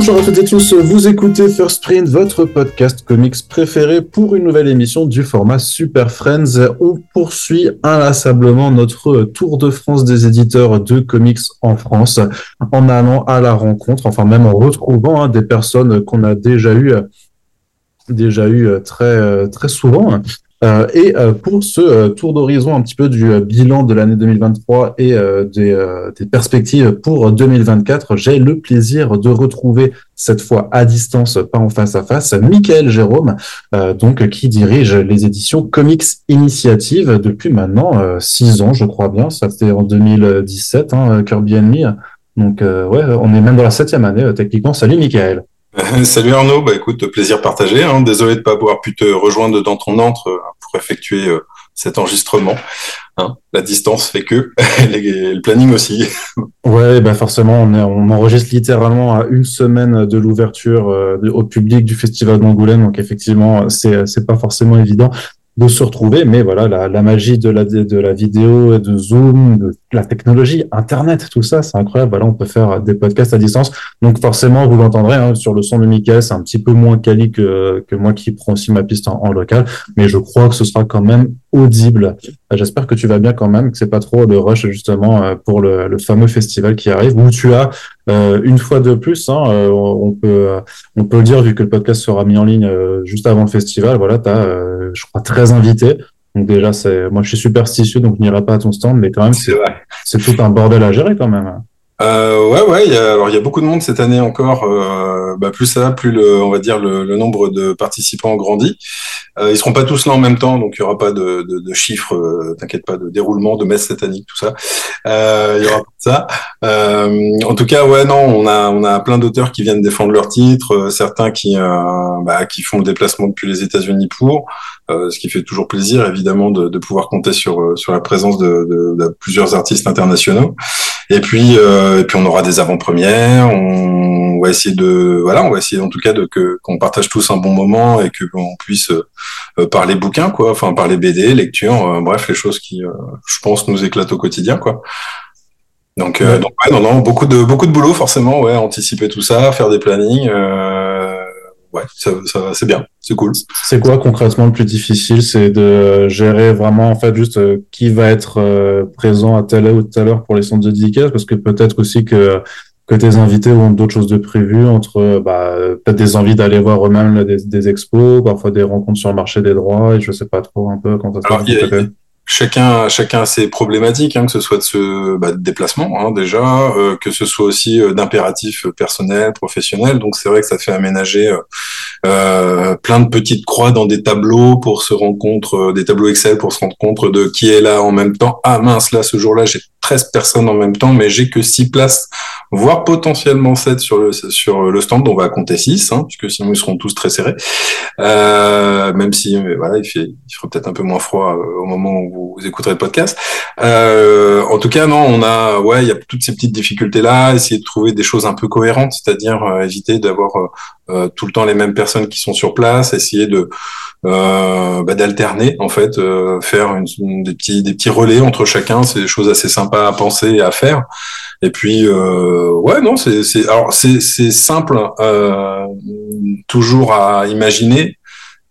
Bonjour à toutes et tous, vous écoutez First Print, votre podcast comics préféré pour une nouvelle émission du format Super Friends. On poursuit inlassablement notre tour de France des éditeurs de comics en France en allant à la rencontre, enfin même en retrouvant hein, des personnes qu'on a déjà eues déjà eu très très souvent euh, et euh, pour ce euh, tour d'horizon un petit peu du bilan de l'année 2023 et des, des, perspectives pour 2024, j'ai le plaisir de retrouver cette fois à distance, pas en face à face, Michael Jérôme, donc qui dirige les éditions Comics Initiative depuis maintenant six ans, je crois bien. Ça fait en 2017, hein, Kirby Enemy. Donc ouais, on est même dans la septième année techniquement. Salut Michael. Salut Arnaud, bah écoute, plaisir partagé. Hein. Désolé de pas avoir pu te rejoindre dans ton entre euh, pour effectuer euh, cet enregistrement. Hein. La distance fait que, le planning aussi. Ouais, bah forcément, on, on enregistre littéralement à une semaine de l'ouverture euh, au public du festival d'Angoulême, donc effectivement, c'est pas forcément évident de se retrouver. Mais voilà, la, la magie de la, de la vidéo, de Zoom, de la technologie, Internet, tout ça, c'est incroyable. Voilà, on peut faire des podcasts à distance. Donc forcément, vous l'entendrez hein, sur le son de Michael, c'est un petit peu moins quali que, que moi qui prends aussi ma piste en, local. Mais je crois que ce sera quand même audible. Euh, j'espère que tu vas bien quand même, que c'est pas trop le rush justement euh, pour le, le, fameux festival qui arrive où tu as euh, une fois de plus, hein, on peut on peut le dire vu que le podcast sera mis en ligne juste avant le festival. Voilà, tu as, je crois, 13 invités. Donc déjà, c'est moi je suis superstitieux, donc je n'irai pas à ton stand, mais quand même c'est c'est tout un bordel à gérer quand même. Euh, ouais, ouais. Y a, alors, il y a beaucoup de monde cette année encore. Euh, bah, plus ça, plus le, on va dire le, le nombre de participants grandit. Euh, ils seront pas tous là en même temps, donc il y aura pas de, de, de chiffres. Euh, T'inquiète pas, de déroulement, de messe satanique, tout ça. Euh, il y aura pas ça. Euh, en tout cas, ouais, non, on a, on a plein d'auteurs qui viennent défendre leur titre, certains qui, bah, qui font le déplacement depuis les États-Unis pour. ce qui fait toujours plaisir, évidemment, de, de pouvoir compter sur sur la présence de, de, de plusieurs artistes internationaux. Et puis, euh, et puis on aura des avant-premières. On va essayer de, voilà, on va essayer en tout cas de que qu'on partage tous un bon moment et que qu'on puisse euh, parler bouquins, quoi. Enfin, parler BD, lecture, euh, bref, les choses qui, euh, je pense, nous éclatent au quotidien, quoi. Donc, donc ouais, non, non, beaucoup de beaucoup de boulot forcément, ouais, anticiper tout ça, faire des plannings ouais, ça, ça c'est bien, c'est cool. C'est quoi concrètement le plus difficile? C'est de gérer vraiment en fait juste euh, qui va être euh, présent à telle heure ou telle heure pour les centres de dédicace, parce que peut-être aussi que que tes invités ont d'autres choses de prévues entre bah, peut-être des envies d'aller voir eux-mêmes des, des, expos, parfois des rencontres sur le marché des droits, et je sais pas trop un peu quand ça se passe chacun chacun a ses problématiques, hein, que ce soit de ce bah, de déplacement hein, déjà, euh, que ce soit aussi euh, d'impératifs personnels, professionnels. Donc c'est vrai que ça fait aménager euh, euh, plein de petites croix dans des tableaux pour se rendre compte, des tableaux Excel pour se rendre compte de qui est là en même temps. Ah mince, là ce jour-là j'ai 13 personnes en même temps, mais j'ai que 6 places, voire potentiellement 7 sur le sur le stand. On va compter 6, hein, puisque sinon ils seront tous très serrés. même si voilà, il fait il fera peut-être un peu moins froid au moment où vous, écouterez le podcast. Euh, en tout cas, non, on a, ouais, il y a toutes ces petites difficultés là, essayer de trouver des choses un peu cohérentes, c'est-à-dire euh, éviter d'avoir euh, tout le temps les mêmes personnes qui sont sur place, essayer de bah, d'alterner en fait, faire une, des petits des petits relais entre chacun, c'est des choses assez sympas à penser et à faire. Et puis, ouais, non, c'est c'est alors c'est c'est simple, toujours à imaginer,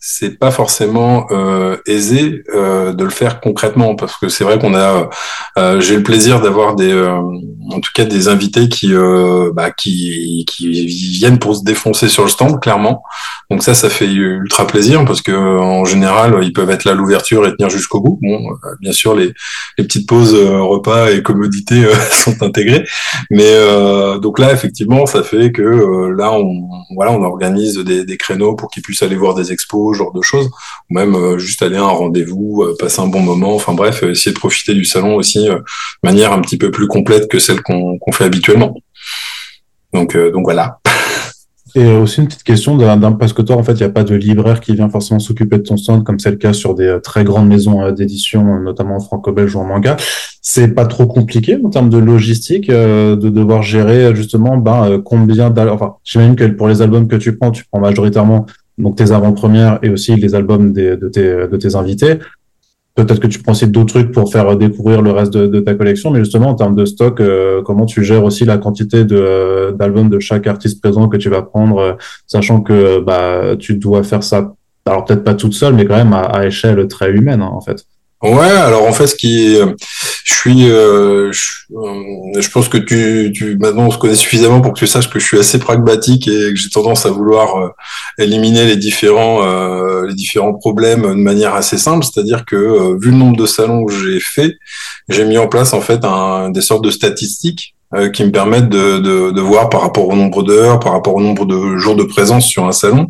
c'est pas forcément euh, aisé euh, de le faire concrètement parce que c'est vrai qu'on a euh, j'ai le plaisir d'avoir des euh, en tout cas des invités qui euh, bah, qui qui viennent pour se défoncer sur le stand clairement. Donc ça ça fait ultra plaisir parce que en général ils peuvent être là l'ouverture et tenir jusqu'au bout. Bon bien sûr les, les petites pauses repas et commodités sont intégrées. Mais donc là effectivement ça fait que là on voilà on organise des, des créneaux pour qu'ils puissent aller voir des expos genre de choses, ou même euh, juste aller à un rendez-vous, euh, passer un bon moment, enfin bref, euh, essayer de profiter du salon aussi de manière un petit peu plus complète que celle qu'on fait habituellement. Donc, donc voilà. Et aussi une petite question d'un parce que toi en fait il n'y a pas de libraire qui vient forcément s'occuper de ton stand comme c'est le cas sur des très grandes maisons d'édition notamment franco-belge ou en manga. C'est pas trop compliqué en termes de logistique de devoir gérer justement ben combien d'albums. Enfin j'imagine que pour les albums que tu prends tu prends majoritairement donc tes avant-premières et aussi les albums de, tes, de tes invités. peut-être que tu prends aussi d'autres trucs pour faire découvrir le reste de, ta collection, mais justement en termes de stock, comment tu gères aussi la quantité de d'albums de chaque artiste présent que tu vas prendre, sachant que bah tu dois faire ça, alors peut-être pas toute seule, mais quand même à, échelle très humaine hein, en fait. Ouais, alors en fait, ce qui, je suis, euh, je, je, pense que tu, tu, maintenant, on se connaît suffisamment pour que tu saches que je suis assez pragmatique et que j'ai tendance à vouloir euh, éliminer les différents, euh, les différents problèmes de manière assez simple. C'est-à-dire que euh, vu le nombre de salons que j'ai fait, j'ai mis en place en fait un, des sortes de statistiques euh, qui me permettent de, de, de, voir par rapport au nombre d'heures, par rapport au nombre de jours de présence sur un salon,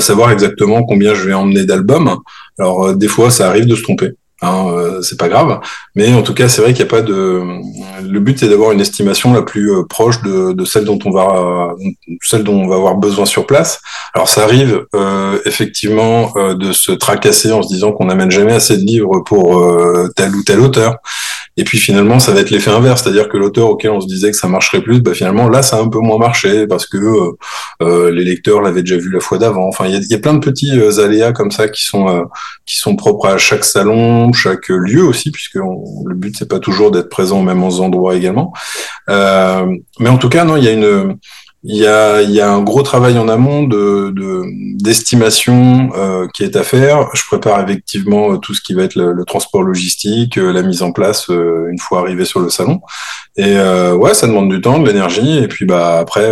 savoir exactement combien je vais emmener d'albums. Alors des fois, ça arrive de se tromper. Hein, euh, c'est pas grave, mais en tout cas, c'est vrai qu'il n'y a pas de. Le but, c'est d'avoir une estimation la plus euh, proche de, celle dont on va, celle dont on va avoir besoin sur place. Alors, ça arrive euh, effectivement de se tracasser en se disant qu'on n'amène jamais assez de livres pour tel ou tel auteur. Et puis finalement, ça va être l'effet inverse, c'est-à-dire que l'auteur auquel on se disait que ça marcherait plus, bah finalement là, ça a un peu moins marché parce que euh, les lecteurs l'avaient déjà vu la fois d'avant. Enfin, il y a, y a, plein de petits aléas comme ça qui sont qui sont propres à chaque salon, chaque lieu aussi, puisque le but c'est pas toujours d'être présent au même endroit également. Euh, mais en tout cas, non, il y a une il y a, y a un gros travail en amont de, d'estimation euh, qui est à faire. Je prépare effectivement tout ce qui va être le, transport logistique, euh, la mise en place euh, une fois arrivé sur le salon. Et euh, ouais, ça demande du temps, de l'énergie. Et puis bah après,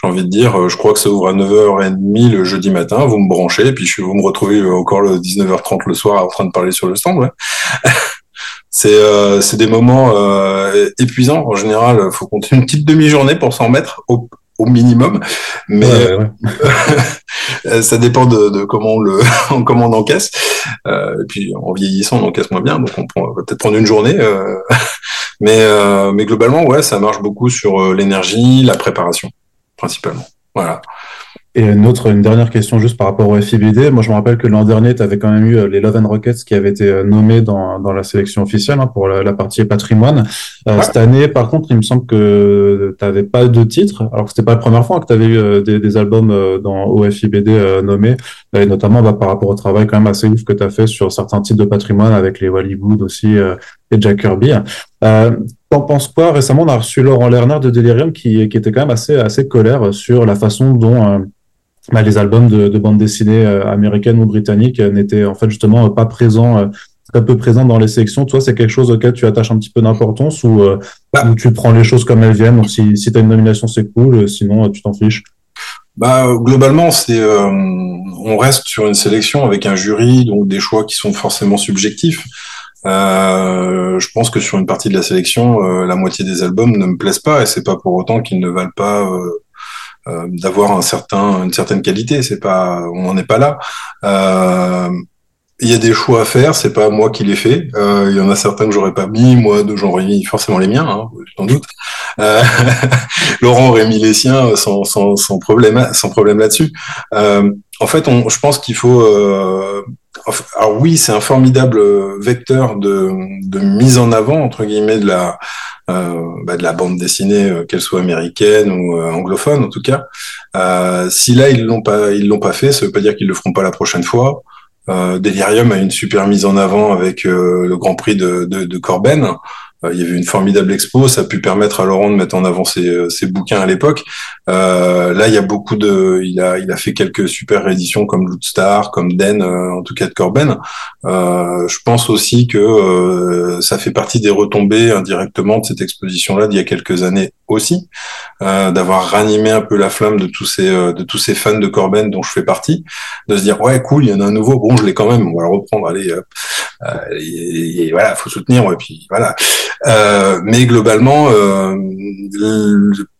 j'ai envie de dire, je crois que ça ouvre à 9h30 le jeudi matin. Vous me branchez, et puis je, vous me retrouvez encore le 19h30 le soir en train de parler sur le stand. Ouais. c'est euh, des moments euh, épuisants en général. Il faut compter une petite demi-journée pour s'en mettre au, au minimum, mais ça dépend de, de, comment on le comment on encaisse. Euh, et puis en vieillissant, on encaisse moins bien, donc on, on va peut-être prendre une journée. Euh, mais euh, mais globalement, ouais, ça marche beaucoup sur euh, l'énergie, la préparation principalement. Voilà. Et une autre, une dernière question juste par rapport au FIBD. Moi, je me rappelle que l'an dernier, tu avais quand même eu euh, les Love and Rockets qui avaient été euh, nommés dans, dans la sélection officielle hein, pour la, partie patrimoine. Euh, cette année, par contre, il me semble que tu n'avais pas de titre, alors que c'était pas la première fois que tu avais eu des, des, albums dans, au FIBD nommés, et notamment bah, par rapport au travail quand même assez ouf que tu as fait sur certains titres de patrimoine avec les Wallywood aussi et Jack Kirby. Euh, T'en penses quoi? Récemment, on a reçu Laurent Lerner de Delirium qui, qui était quand même assez, assez colère sur la façon dont bah, les albums de, de bande dessinée euh, américaine ou britannique euh, n'étaient en fait justement pas présents euh, très peu présents dans les sélections. Toi, c'est quelque chose auquel tu attaches un petit peu d'importance ou, bah. tu prends les choses comme elles viennent? Donc, si, si tu as une nomination, c'est cool. Sinon, tu t'en fiches? Bah, globalement, c'est on reste sur une sélection avec un jury, donc des choix qui sont forcément subjectifs. Euh, je pense que sur une partie de la sélection, la moitié des albums ne me plaisent pas, et c'est pas pour autant qu'ils ne valent pas euh, d'avoir un certain, une certaine qualité. C'est pas, on n'en est pas là. Euh, il y a des choix à faire, c'est pas moi qui les fais. Euh, il y en a certains que j'aurais pas mis, moi j'aurais mis forcément les miens, hein, sans doute. Euh, Laurent aurait mis les siens sans, sans, sans problème, sans problème là-dessus. Euh, en fait, on, je pense qu'il faut. Euh, alors oui, c'est un formidable vecteur de, de mise en avant entre guillemets de la euh, bah, de la bande dessinée, euh, qu'elle soit américaine ou euh, anglophone en tout cas. si là ils l'ont pas, ils l'ont pas fait, ça veut pas dire qu'ils le feront pas la prochaine fois. Delirium a une super mise en avant avec le Grand Prix de, de, de Corben. Euh, il y avait une formidable expo, ça a pu permettre à Laurent de mettre en avant ses, euh, bouquins à l'époque. Euh, là, il y a beaucoup de, il a, fait quelques super rééditions comme Lootstar, comme Den, en tout cas de Corben. Je pense aussi que ça fait partie des retombées indirectement de cette exposition-là d'il y a quelques années aussi, d'avoir ranimé un peu la flamme de tous ces, de tous ces fans de Corben dont je fais partie, de se dire ouais cool, il y en a un nouveau, bon je l'ai quand même, on va le reprendre, allez, et, et, voilà, faut soutenir, et puis voilà. Euh, mais globalement, euh,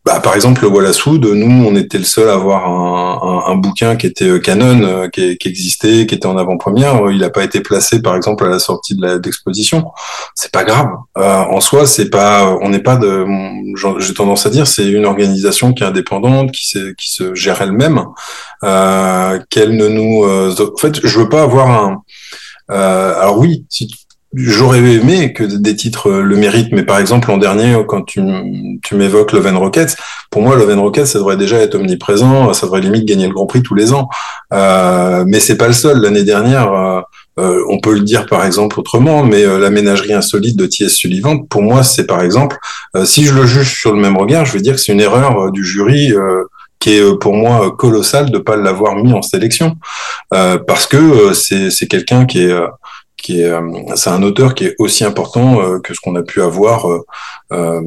bah, par exemple, le Wallasoud, nous, on était le seul à avoir un, un, un bouquin qui était euh, canon, euh, qui, qui, existait, qui était en avant-première. Il n'a pas été placé, par exemple, à la sortie de l'exposition. C'est pas grave. Euh, en soi, c'est pas, on n'est pas de, j'ai tendance à dire, c'est une organisation qui est indépendante, qui, qui se gère elle-même, euh, qu'elle ne nous, en fait, je veux pas avoir un, euh, alors oui, si J'aurais aimé que des titres euh, le méritent, mais par exemple l'an dernier, quand tu, tu m'évoques Love and Rockets, pour moi Love and Rockets, ça devrait déjà être omniprésent, ça devrait limite gagner le Grand Prix tous les ans. Euh, mais c'est pas le seul. L'année dernière, euh, on peut le dire par exemple autrement, mais la ménagerie insolite de T.S. Sullivan, pour moi, c'est par exemple, si je le juge sur le même regard, je vais dire que c'est une erreur du jury qui est pour moi colossale de pas l'avoir mis en sélection, parce que c'est c'est quelqu'un qui est qui est euh, c'est un auteur qui est aussi important euh, que ce qu'on a pu avoir euh,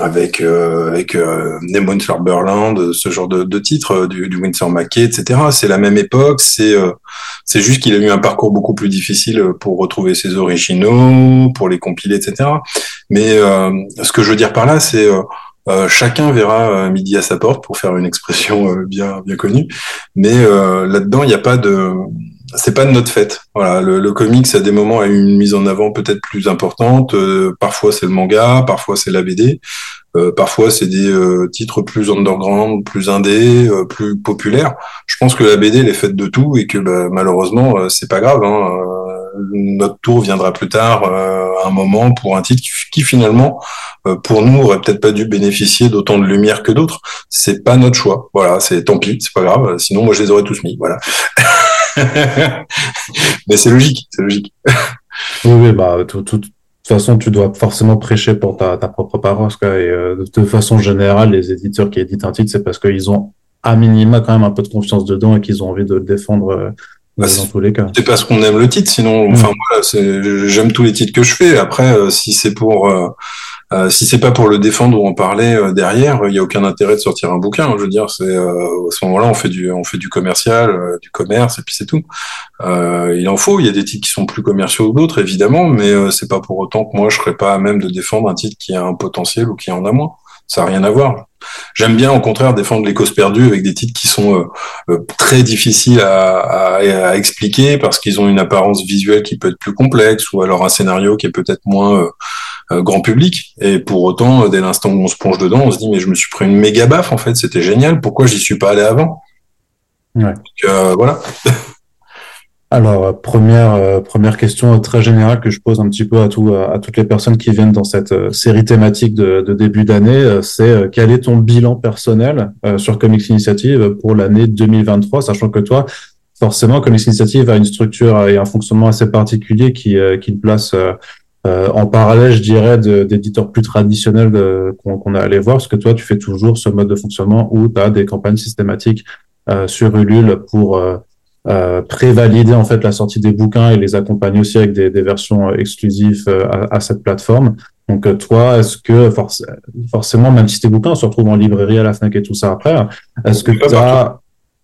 avec avec Nemo Berland, ce genre de, de titres du, du Winsor McKay, etc. C'est la même époque, c'est c'est juste qu'il a eu un parcours beaucoup plus difficile pour retrouver ses originaux, pour les compiler, etc. Mais ce que je veux dire par là, c'est chacun verra midi à sa porte pour faire une expression bien bien connue, mais là-dedans il n'y a pas de c'est pas de notre fête. Voilà, le, le comics à des moments a une mise en avant peut-être plus importante. Euh, parfois c'est le manga, parfois c'est la BD, euh, parfois c'est des euh, titres plus underground, plus indé, plus populaires. Je pense que la BD elle est faite de tout et que bah, malheureusement c'est pas grave. Hein, notre tour viendra plus tard, un moment pour un titre qui, finalement, pour nous, aurait peut-être pas dû bénéficier d'autant de lumière que d'autres. C'est pas notre choix. Voilà, c'est tant pis, c'est pas grave. Sinon, moi, je les aurais tous mis. Voilà. Mais c'est logique, c'est logique. oui, oui, bah, de toute façon, tu dois forcément prêcher pour ta, ta propre parole. Et euh, de façon générale, les éditeurs qui éditent un titre, c'est parce qu'ils ont à minima quand même un peu de confiance dedans et qu'ils ont envie de le défendre. Euh, bah, dans tous les cas. C'est parce qu'on aime le titre, sinon, enfin, mm. voilà, j'aime tous les titres que je fais. Après, euh, si c'est pour, euh, si c'est pas pour le défendre ou en parler euh, derrière, il y a aucun intérêt de sortir un bouquin. Je veux dire, c'est euh, à ce moment-là, on fait du, on fait du commercial, du commerce, et puis c'est tout. il en faut. Il y a des titres qui sont plus commerciaux que d'autres, évidemment, mais c'est pas pour autant que moi je serais pas à même de défendre un titre qui a un potentiel ou qui en a moins. Ça n'a rien à voir. J'aime bien, au contraire, défendre les causes perdues avec des titres qui sont très difficiles à, à, à expliquer parce qu'ils ont une apparence visuelle qui peut être plus complexe ou alors un scénario qui est peut-être moins euh, grand public. Et pour autant, euh, dès l'instant où on se plonge dedans, on se dit mais je me suis pris une méga baffe en fait, c'était génial. Pourquoi j'y suis pas allé avant ouais. euh, Voilà. Alors première première question très générale que je pose un petit peu à tout à, toutes les personnes qui viennent dans cette série thématique de, de début d'année, c'est quel est ton bilan personnel sur Comics Initiative pour l'année 2023, sachant que toi forcément Comics Initiative a une structure et un fonctionnement assez particulier qui qui le place euh, en parallèle, je dirais, d'éditeurs plus traditionnels qu'on a allé voir, parce que toi, tu fais toujours ce mode de fonctionnement où tu as des campagnes systématiques euh, sur Ulule pour euh, prévalider en fait la sortie des bouquins et les accompagner aussi avec des, versions exclusives à, cette plateforme. Donc toi, est-ce que forcément, même si tes bouquins se retrouvent en librairie à la FNAC et tout ça après, est-ce que tu as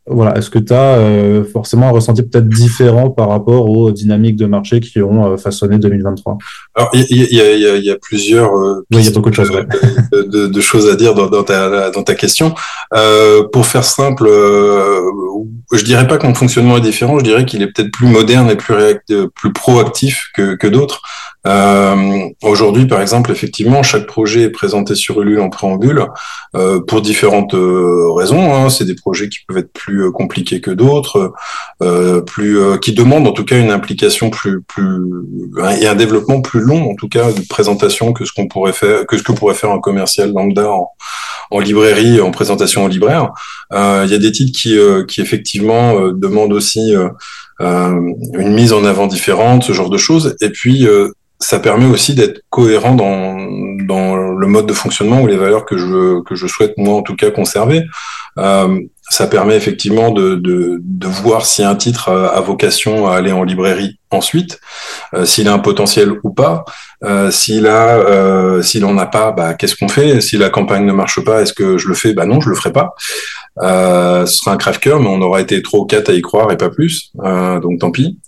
voilà, est-ce que tu as euh, forcément un ressenti peut-être différent par rapport aux dynamiques de marché qui ont euh, façonné 2023 Alors, il y, y, y, y a, plusieurs euh, oui, y a beaucoup de choses, ouais. de, de, choses à dire dans, dans, ta, dans ta question. Euh, pour faire simple, je dirais pas que mon fonctionnement est différent, je dirais qu'il est peut-être plus moderne et plus, plus proactif que, que d'autres. Euh, Aujourd'hui, par exemple, effectivement, chaque projet est présenté sur Ulule en préambule euh, pour différentes euh, raisons. Hein. C'est des projets qui peuvent être plus euh, compliqués que d'autres, euh, plus qui demandent en tout cas une implication plus plus et un développement plus long en tout cas de présentation que ce qu'on pourrait faire que ce que pourrait faire un commercial lambda en, en librairie, en présentation au libraire. Il y a des titres qui qui effectivement demandent aussi une mise en avant différente, ce genre de choses. Et puis ça permet aussi d'être cohérent dans, dans le mode de fonctionnement ou les valeurs que je, que je souhaite, moi en tout cas, conserver. Euh, ça permet effectivement de, de, de, voir si un titre a vocation à aller en librairie ensuite, euh, s'il a un potentiel ou pas. Euh, s'il a, euh, s'il en a pas, bah, qu'est-ce qu'on fait? Si la campagne ne marche pas, est-ce que je le fais? Bah non, je le ferai pas. Euh, ce sera un crève-cœur, mais on aura été trop ou quatre à y croire et pas plus. Euh, donc tant pis.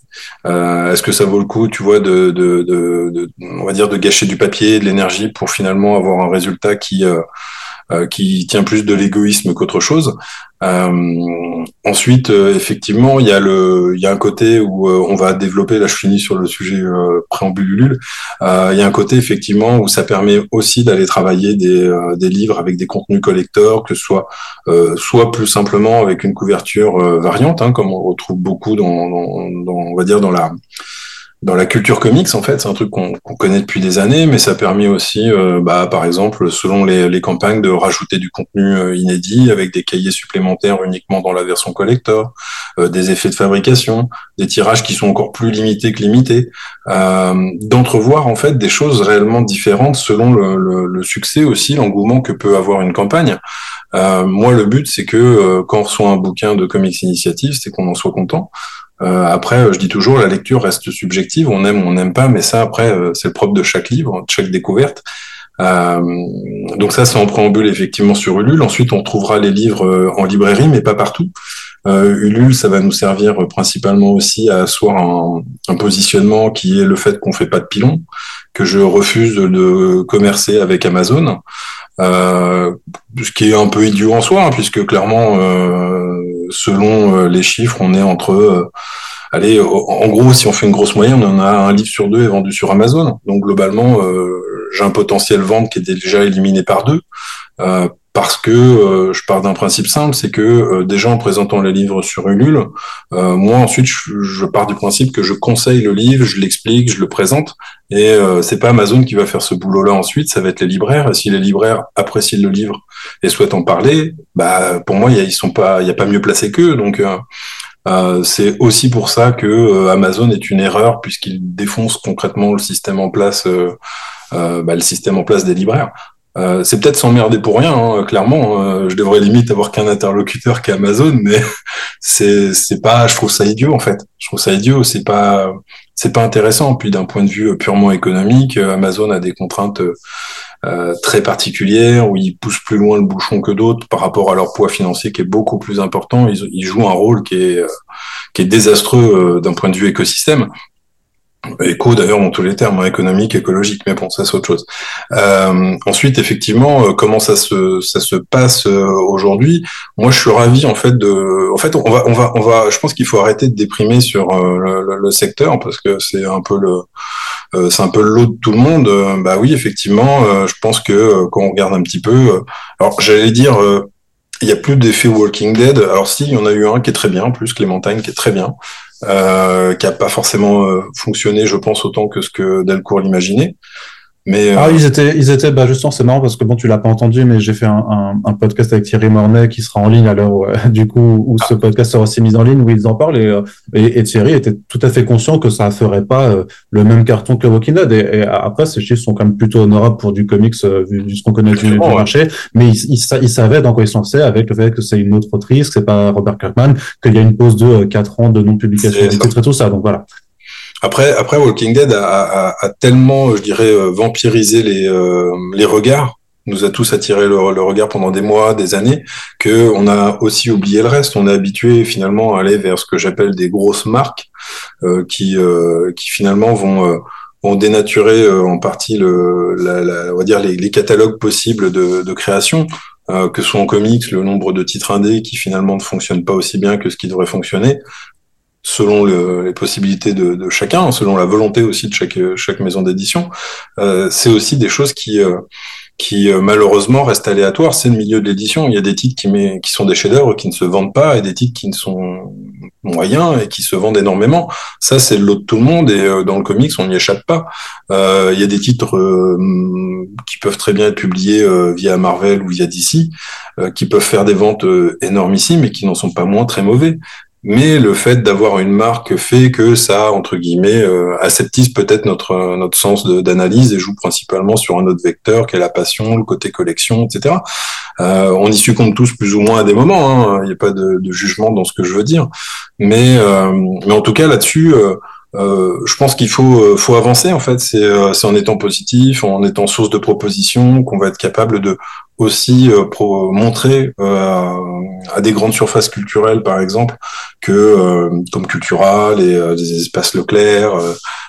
Euh, Est-ce que ça vaut le coup, tu vois, de, de, on va dire, de gâcher du papier, de l'énergie pour finalement avoir un résultat qui qui tient plus de l'égoïsme qu'autre chose. Euh, ensuite, euh, effectivement, il y a le, il y a un côté où on va développer. Là, je finis sur le sujet préambulule. il y a un côté effectivement où ça permet aussi d'aller travailler des, des livres avec des contenus collecteurs, que ce soit soit plus simplement avec une couverture variante, hein, comme on retrouve beaucoup dans, dans, dans, on va dire dans la dans la culture comics, en fait, c'est un truc qu'on connaît depuis des années, mais ça a permis aussi, euh, bah, par exemple, selon les, campagnes, de rajouter du contenu euh, inédit avec des cahiers supplémentaires uniquement dans la version collector, euh, des effets de fabrication, des tirages qui sont encore plus limités que limités, d'entrevoir en fait des choses réellement différentes selon le succès aussi, l'engouement que peut avoir une campagne. Moi, le but, c'est que quand on reçoit un bouquin de comics initiative, c'est qu'on en soit content. Euh, après, je dis toujours, la lecture reste subjective. On aime on n'aime pas, mais ça, après, euh, c'est le propre de chaque livre, de chaque découverte. Euh, donc ça, c'est en préambule effectivement sur Ulule. Ensuite, on trouvera les livres euh, en librairie, mais pas partout. Euh, Ulule, ça va nous servir principalement aussi à asseoir un, un positionnement qui est le fait qu'on fait pas de pilon, que je refuse de commercer avec Amazon. Euh, ce qui est un peu idiot en soi, hein, puisque clairement, euh, selon euh, les chiffres, on est entre, allez, en gros, si on fait une grosse moyenne, on a un livre sur deux est vendu sur Amazon. Donc globalement, j'ai un potentiel vente qui est déjà éliminé par deux parce que euh, je pars d'un principe simple, c'est que euh, déjà en présentant les livres sur Ulule, euh, moi ensuite je, pars du principe que je conseille le livre, je l'explique, je le présente, et c'est pas Amazon qui va faire ce boulot-là ensuite, ça va être les libraires. Et si les libraires apprécient le livre et souhaitent en parler, bah pour moi ils sont pas, il y a pas mieux placé qu'eux, donc. c'est aussi pour ça que Amazon est une erreur puisqu'il défonce concrètement le système en place, bah, le système en place des libraires. Euh, c'est peut-être s'emmerder pour rien, hein, clairement. Hein. je devrais limite avoir qu'un interlocuteur qu'Amazon, mais c'est pas. Je trouve ça idiot en fait. Je trouve ça idiot. C'est pas c'est pas intéressant. Puis d'un point de vue purement économique, Amazon a des contraintes euh, très particulières où ils poussent plus loin le bouchon que d'autres par rapport à leur poids financier qui est beaucoup plus important. Ils, ils jouent un rôle qui est qui est désastreux euh, d'un point de vue écosystème éco d'ailleurs dans tous les termes, hein, économique, écologique, mais bon, ça c'est autre chose. Euh, ensuite, effectivement, euh, comment ça se ça se passe euh, aujourd'hui? Moi, je suis ravi en fait de. En fait, on va on va on va. Je pense qu'il faut arrêter de déprimer sur le, le, secteur parce que c'est un peu le c'est un peu l'eau de tout le monde. bah oui, effectivement, je pense que quand on regarde un petit peu, alors j'allais dire il y a plus d'effet Walking Dead. Alors si, il y en a eu un qui est très bien, plus Clémentine qui est très bien euh, qui a pas forcément euh, fonctionné, je pense, autant que ce que Delcourt l'imaginait. Mais ah, euh, ils étaient, ils étaient, bah justement, c'est marrant parce que bon, tu l'as pas entendu, mais j'ai fait un, un, un, podcast avec Thierry Mornay qui sera en ligne à l'heure du coup où ce ah. podcast sera aussi mis en ligne où ils en parlent et, euh, et, et, Thierry était tout à fait conscient que ça ferait pas euh, le même carton que Walking Dead. Et, après, ces chiffres sont quand même plutôt honorables pour du comics vu, ce qu'on connaît du, marché, mais ils, ils, savaient dans quoi ils sont lancés avec le fait que c'est une autre autrice, que c'est pas Robert Kirkman, qu'il y a une pause de quatre ans de non publication et tout ça. Donc voilà. Après, après Walking Dead a, a, a tellement, je dirais, euh, vampirisé les, euh, les regards, nous a tous attiré le, le, regard pendant des mois, des années, que on a aussi oublié le reste. On est habitué finalement à aller vers ce que j'appelle des grosses marques euh, qui, euh, qui finalement vont vont dénaturer en partie le, la, la, on va dire les, les catalogues possibles de, de création. que ce soit en comics, le nombre de titres indés qui finalement ne fonctionnent pas aussi bien que ce qui devrait fonctionner, selon le, les possibilités de, de, chacun, selon la volonté aussi de chaque, chaque maison d'édition. Euh, c'est aussi des choses qui, euh, qui euh, malheureusement restent aléatoires. C'est le milieu de l'édition. Il y a des titres qui, met, qui sont des chefs-d'œuvre qui ne se vendent pas et des titres qui ne sont moyens et qui se vendent énormément. Ça, c'est le lot de tout le monde et euh, dans le comics, on n'y échappe pas. Euh, il y a des titres qui peuvent très bien être publiés via Marvel ou via DC, qui peuvent faire des ventes énormissimes et qui n'en sont pas moins très mauvais mais le fait d'avoir une marque fait que ça, entre guillemets, euh, aseptise peut-être notre notre sens d'analyse et joue principalement sur un autre vecteur qui est la passion, le côté collection, etc. Euh, on y succombe tous plus ou moins à des moments. Hein. Il n'y a pas de, de, jugement dans ce que je veux dire, mais euh, mais en tout cas là-dessus. Euh, euh, je pense qu'il faut, euh, faut avancer en fait. C'est euh, en étant positif, en étant source de propositions, qu'on va être capable de aussi pro montrer à des grandes surfaces culturelles, par exemple, que comme Cultura, les, des espaces Leclerc,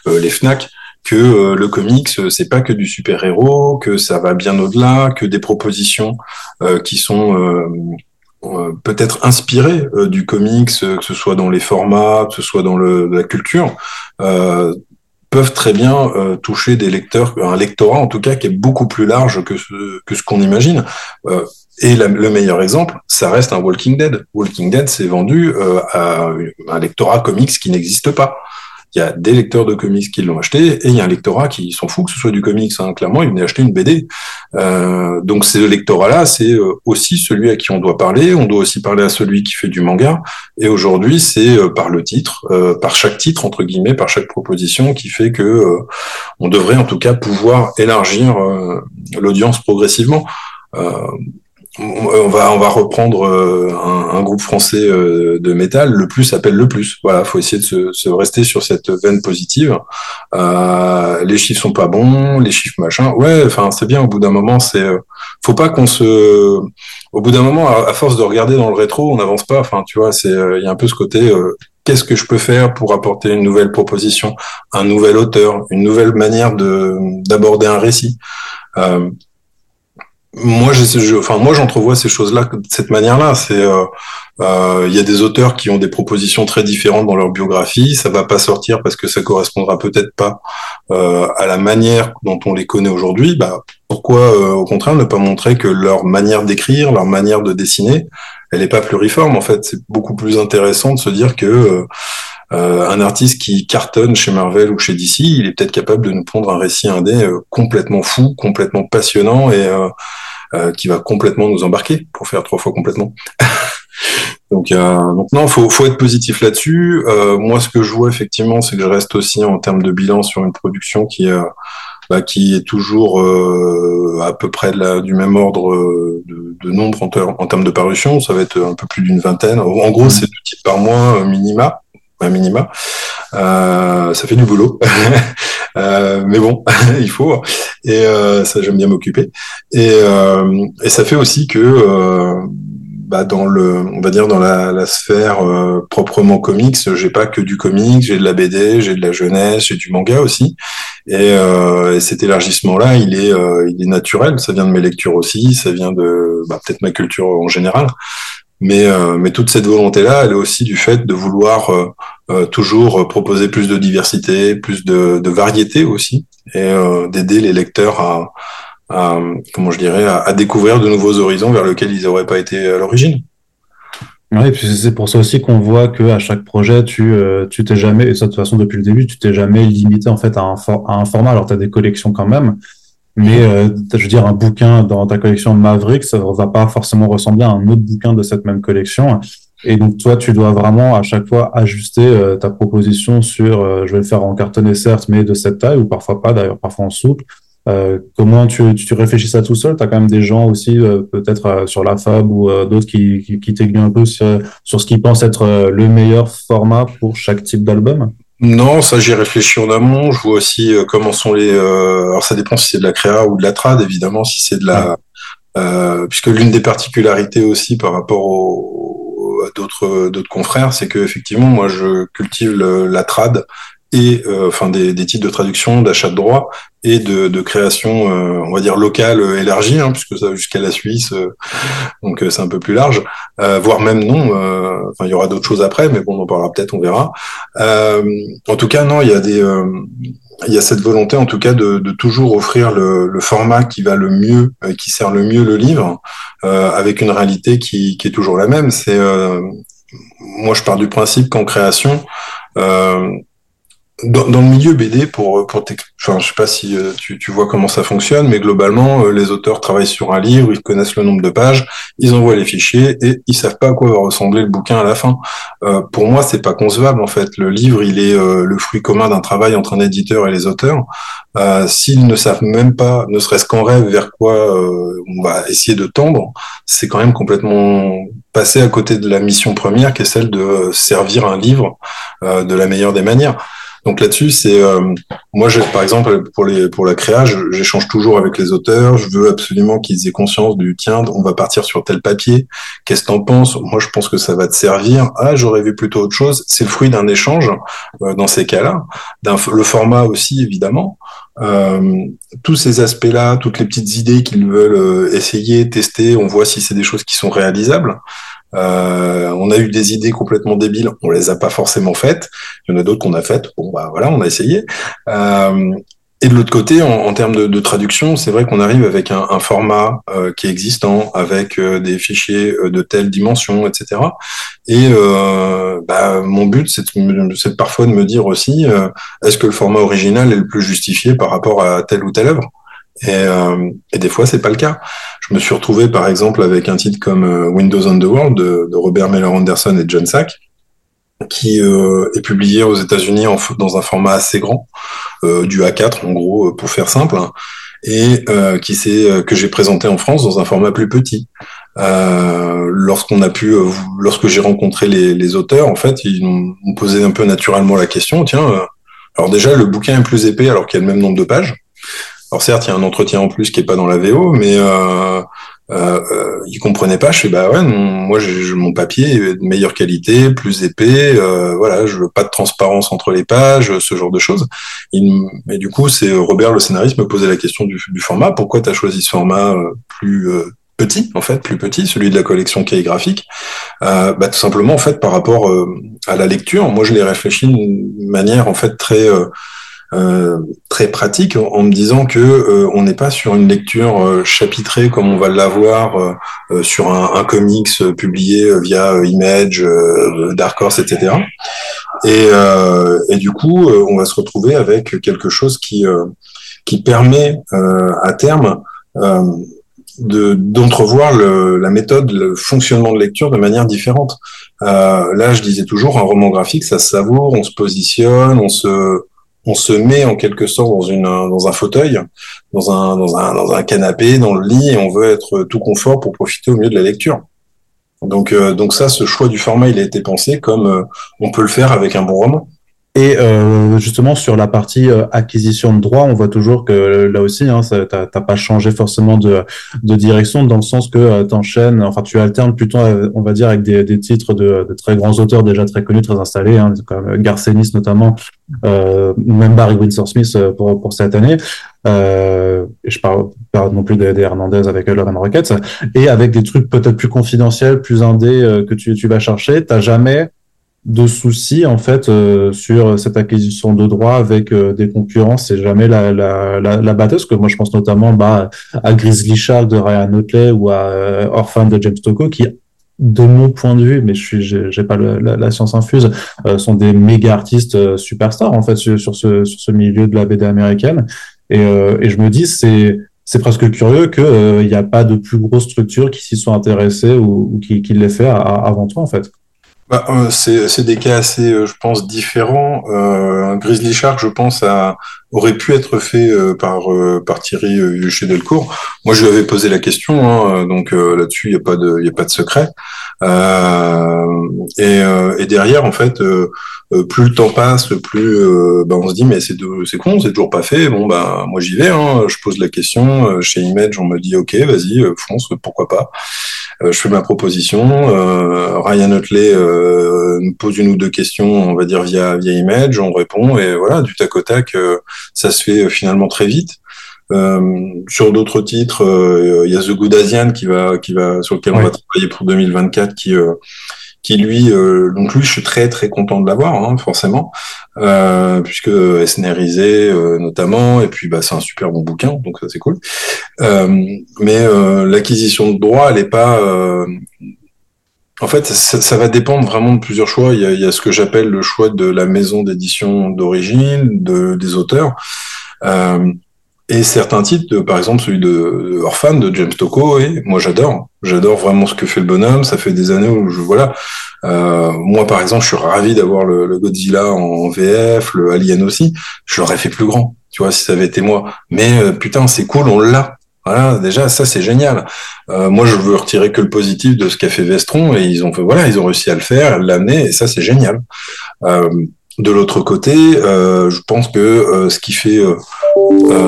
les Fnac, que le comics c'est pas que du super héros, que ça va bien au-delà, que des propositions qui sont euh, peut-être inspiré euh, du comics, euh, que ce soit dans les formats, que ce soit dans le, la culture, peuvent très bien toucher des lecteurs, un lectorat en tout cas qui est beaucoup plus large que ce que ce qu'on imagine. et le meilleur exemple, ça reste un Walking Dead. Walking Dead s'est vendu à un lectorat comics qui n'existe pas. Il y a des lecteurs de comics qui l'ont acheté et il y a un lectorat qui s'en fout que ce soit du comics. Hein. Clairement, il venait acheter une BD. Euh, donc ce lectorat-là, c'est euh, aussi celui à qui on doit parler. On doit aussi parler à celui qui fait du manga. Et aujourd'hui, c'est euh, par le titre, par chaque titre entre guillemets, par chaque proposition, qui fait que on devrait en tout cas pouvoir élargir l'audience progressivement on va on va reprendre euh, un, groupe français euh, de métal. Le plus s'appelle le plus. Voilà, faut essayer de se, rester sur cette veine positive. Euh, les chiffres sont pas bons, les chiffres machin. Ouais, enfin c'est bien. Au bout d'un moment, c'est faut pas qu'on se. Au bout d'un moment, à, force de regarder dans le rétro, on n'avance pas. Enfin, tu vois, c'est il y a un peu ce côté. Qu'est-ce que je peux faire pour apporter une nouvelle proposition, un nouvel auteur, une nouvelle manière de d'aborder un récit moi, je, enfin, moi, j'entrevois ces choses-là de cette manière-là. C'est, euh, euh, il y a des auteurs qui ont des propositions très différentes dans leur biographie. Ça va pas sortir parce que ça correspondra peut-être pas euh, à la manière dont on les connaît aujourd'hui. Bah, pourquoi, au contraire, ne pas montrer que leur manière d'écrire, leur manière de dessiner, elle est pas pluriforme. En fait, c'est beaucoup plus intéressant de se dire que un artiste qui cartonne chez Marvel ou chez DC, il est peut-être capable de nous prendre un récit indé complètement fou, complètement passionnant et euh, qui va complètement nous embarquer pour faire trois fois complètement. donc, euh, donc non, faut faut être positif là-dessus. Euh, moi, ce que je vois effectivement, c'est que je reste aussi en termes de bilan sur une production qui est bah, qui est toujours à peu près de la, du même ordre de, de nombre en, en, termes de parution. Ça va être un peu plus d'une vingtaine. En gros, mmh. c'est deux titres par mois minima un minima. Euh, ça fait du boulot, euh, mais bon, il faut. Et euh, ça, j'aime bien m'occuper. Et, et ça fait aussi que, bah, dans le, on va dire dans la, sphère proprement comics, j'ai pas que du comics, j'ai de la BD, j'ai de la jeunesse, j'ai du manga aussi. Et, et cet élargissement-là, il est, il est naturel. Ça vient de mes lectures aussi, ça vient de bah, peut-être ma culture en général. Mais, euh, mais toute cette volonté-là, elle est aussi du fait de vouloir euh, euh, toujours proposer plus de diversité, plus de, de variété aussi, et d'aider les lecteurs à, à, comment je dirais, à, découvrir de nouveaux horizons vers lesquels ils n'auraient pas été à l'origine. Oui, puis c'est pour ça aussi qu'on voit que à chaque projet, tu tu t'es jamais, et ça de toute façon depuis le début, tu t'es jamais limité en fait à un, à un format. Alors tu as des collections quand même, mais euh, je veux dire, un bouquin dans ta collection Maverick, ça va pas forcément ressembler à un autre bouquin de cette même collection. Et donc toi, tu dois vraiment à chaque fois ajuster euh, ta proposition sur, euh, je vais le faire en cartonné certes, mais de cette taille ou parfois pas, d'ailleurs parfois en souple. Euh, comment tu, tu réfléchis ça tout seul? Tu as quand même des gens aussi, peut-être sur la Fab ou d'autres qui, qui, qui t'aiguillent un peu sur, sur ce qu'ils pensent être le meilleur format pour chaque type d'album? Non, ça j'y réfléchi en amont. Je vois aussi euh, comment sont les. Euh, alors ça dépend si c'est de la créa ou de la trad, évidemment, si c'est de la. Euh, puisque l'une des particularités aussi par rapport au, à d'autres d'autres confrères, c'est que effectivement moi je cultive la trad et euh, enfin des, des titres de traduction, d'achat de droits et de, de création, euh, on va dire locale euh, élargie, hein, puisque ça jusqu'à la Suisse, donc c'est un peu plus large, voire même non. Enfin, il y aura d'autres choses après, mais bon, on en parlera peut-être, on verra. en tout cas, non, il y a des il y a cette volonté en tout cas de, de toujours offrir le, le, format qui va le mieux, qui sert le mieux le livre, euh, avec une réalité qui, qui, est toujours la même. C'est moi je pars du principe qu'en création, euh, dans, dans, le milieu BD, pour, pour enfin, je sais pas si euh, tu, tu, vois comment ça fonctionne, mais globalement, euh, les auteurs travaillent sur un livre, ils connaissent le nombre de pages, ils envoient les fichiers et ils savent pas à quoi va ressembler le bouquin à la fin. Euh, pour moi, c'est pas concevable en fait. Le livre, il est euh, le fruit commun d'un travail entre un éditeur et les auteurs. S'ils ne savent même pas, ne serait-ce qu'en rêve, vers quoi on va essayer de tendre, c'est quand même complètement passer à côté de la mission première, qui est celle de servir un livre de la meilleure des manières. Donc là-dessus, c'est euh, moi, par exemple, pour les pour la créa, j'échange toujours avec les auteurs. Je veux absolument qu'ils aient conscience du tiens, on va partir sur tel papier. Qu'est-ce que t'en penses? Moi, je pense que ça va te servir. Ah, j'aurais vu plutôt autre chose. C'est le fruit d'un échange euh, dans ces cas-là, le format aussi évidemment. Euh, tous ces aspects-là, toutes les petites idées qu'ils veulent euh, essayer, tester, on voit si c'est des choses qui sont réalisables. Euh, on a eu des idées complètement débiles, on les a pas forcément faites. Il y en a d'autres qu'on a faites. Bon bah voilà, on a essayé. Euh, et de l'autre côté, en, termes de, traduction, c'est vrai qu'on arrive avec un, format euh, qui est existant, avec euh, des fichiers euh, de telle dimension, etc. Et bah, mon but, c'est parfois de me dire aussi, est-ce que le format original est le plus justifié par rapport à telle ou telle œuvre? Et, et, des fois, c'est pas le cas. Je me suis retrouvé, par exemple, avec un titre comme Windows on the World de, Robert Miller Anderson et John Sack, qui euh, est publié aux États-Unis dans un format assez grand, euh, du A4 en gros, pour faire simple, hein, et euh, qui c'est que j'ai présenté en France dans un format plus petit. lorsqu'on a pu, lorsque j'ai rencontré les, les, auteurs, en fait, ils m'ont posé un peu naturellement la question. Tiens, alors déjà le bouquin est plus épais alors qu'il y a le même nombre de pages. Alors certes, il y a un entretien en plus qui est pas dans la VO, mais euh, euh, euh, il comprenait pas. Je fais bah ouais, moi j'ai mon papier est de meilleure qualité, plus épais. Euh, voilà, je veux pas de transparence entre les pages, ce genre de choses. Et du coup, c'est Robert le scénariste me posait la question du, format. Pourquoi tu as choisi ce format euh, plus euh, petit en fait, plus petit, celui de la collection calligraphique, euh, bah, tout simplement en fait par rapport à la lecture. Moi, je l'ai réfléchi d'une manière en fait très euh, très pratique en me disant que euh, on n'est pas sur une lecture euh, chapitrée comme on va l'avoir sur un, un, comics publié via Image, Dark Horse, etc. Et, et, du coup, on va se retrouver avec quelque chose qui qui permet à terme de d'entrevoir la méthode, le fonctionnement de lecture de manière différente. Euh, là, je disais toujours, un roman graphique, ça se savoure, on se positionne, on se on se met en quelque sorte dans une dans un fauteuil, dans un dans un dans un canapé, dans le lit, et on veut être tout confort pour profiter au mieux de la lecture. Donc euh, donc ça, ce choix du format, il a été pensé comme euh, on peut le faire avec un bon roman. Et euh, justement sur la partie euh, acquisition de droits, on voit toujours que euh, là aussi, hein, t'as pas changé forcément de, de, direction dans le sens que euh, t'enchaînes, enfin tu alternes plutôt, on va dire, avec des, des titres de, de, très grands auteurs déjà très connus, très installés, hein, comme Garcenis notamment, euh, même Barry Windsor Smith pour, pour cette année. Euh, je parle pas non plus des, Hernandez avec Lauren Rockets, et avec des trucs peut-être plus confidentiels, plus indés que tu, tu vas chercher. T'as jamais de soucis en fait euh, sur cette acquisition de droits avec euh, des concurrents. C'est jamais la, la, la, la batteuse que moi je pense notamment bah, à Grizzly Shark de Ryan Otley ou à euh, Orphan de James Tocco qui de mon point de vue mais je suis j'ai pas la, science infuse sont des méga artistes superstars en fait sur, ce sur ce milieu de la BD américaine. Et, et je me dis c'est c'est presque curieux qu'il n'y a pas de plus grosses structures qui s'y sont intéressées ou, ou qui, qui l'aient fait avant toi en fait bah, euh, c'est des cas assez, euh, je pense, différents. Euh, Grizzly Shark, je pense, a, aurait pu être fait euh, par, par Thierry chez Delcourt. Moi, je lui avais posé la question, hein, donc là-dessus, il n'y a, pas de, y a pas de secret. Et, et, derrière, en fait, plus le temps passe, plus bah, on se dit, mais c'est c'est con, c'est toujours pas fait. Bon, bah, moi, j'y vais. Hein, je pose la question. chez Image, on me dit, OK, vas-y, fonce, pourquoi pas. Euh, je fais ma proposition. Euh, Ryan Otley euh, me pose une ou deux questions, on va dire via via Image, on répond et voilà, du tac au tac, ça se fait finalement très vite. sur d'autres titres, il y a The Good Asian qui va, qui va, sur lequel on va travailler pour 2024, qui qui lui, euh, donc lui, je suis très très content de l'avoir, hein, forcément, euh, puisque SNRisé euh, notamment, et puis bah c'est un super bon bouquin, donc ça c'est cool. Euh, mais euh, l'acquisition de droits, elle est pas en fait, ça, va dépendre vraiment de plusieurs choix. Il y a, ce que j'appelle le choix de la maison d'édition d'origine, de, des auteurs. Et certains titres, par exemple celui de Orphan de James Tocco, et moi j'adore, j'adore vraiment ce que fait le bonhomme. Ça fait des années où je voilà, euh, moi par exemple, je suis ravi d'avoir le, Godzilla en VF, le Alien aussi. Je l'aurais fait plus grand, tu vois, si ça avait été moi. Mais euh, putain, c'est cool, on l'a. Voilà, déjà ça c'est génial. Euh, moi je veux retirer que le positif de ce qu'a fait Vestron et ils ont fait voilà, ils ont réussi à le faire, l'amener et ça c'est génial. Euh, de l'autre côté, euh, je pense que euh, ce qui fait, euh,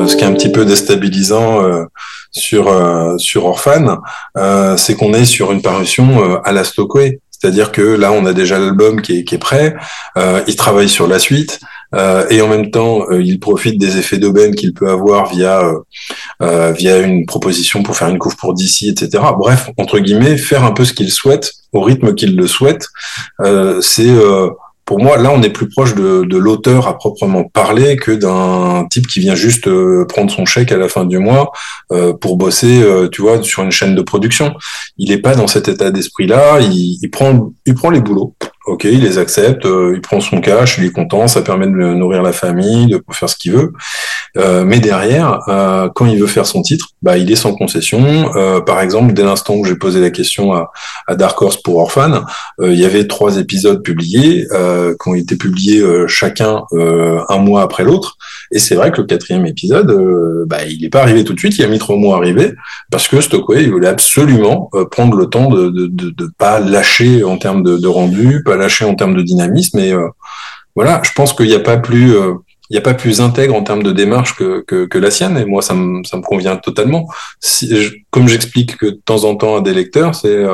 ce qui est un petit peu déstabilisant sur sur Orphan, c'est qu'on est sur une parution à la Stockway. C'est-à-dire que là, on a déjà l'album qui est, qui est prêt, il travaille sur la suite, et en même temps, il profite des effets d'aubaine qu'il peut avoir via via une proposition pour faire une couve pour DC, etc. Bref, entre guillemets, faire un peu ce qu'il souhaite au rythme qu'il le souhaite, c'est pour moi, là, on est plus proche de, l'auteur à proprement parler que d'un type qui vient juste euh, prendre son chèque à la fin du mois euh, pour bosser, euh, tu vois, sur une chaîne de production. Il n'est pas dans cet état d'esprit-là. Il, il, prend, il prend les boulots. Ok, il les accepte, il prend son cash, il est content, ça permet de nourrir la famille, de faire ce qu'il veut. mais derrière, quand il veut faire son titre, bah, il est sans concession. par exemple, dès l'instant où j'ai posé la question à, Dark Horse pour Orphan, il y avait trois épisodes publiés. Euh, qui ont été publiés euh, chacun euh, un mois après l'autre. Et c'est vrai que le quatrième épisode, bah, il n'est pas arrivé tout de suite, il a mis trois mois à arriver, parce que Stockway, il voulait absolument prendre le temps de, de, pas lâcher en termes de, rendu, lâcher en termes de dynamisme. Et voilà, je pense qu'il n'y a pas plus il n'y a pas plus intègre en termes de démarche que, la sienne, et moi ça me, convient totalement. Comme j'explique que de temps en temps à des lecteurs, c'est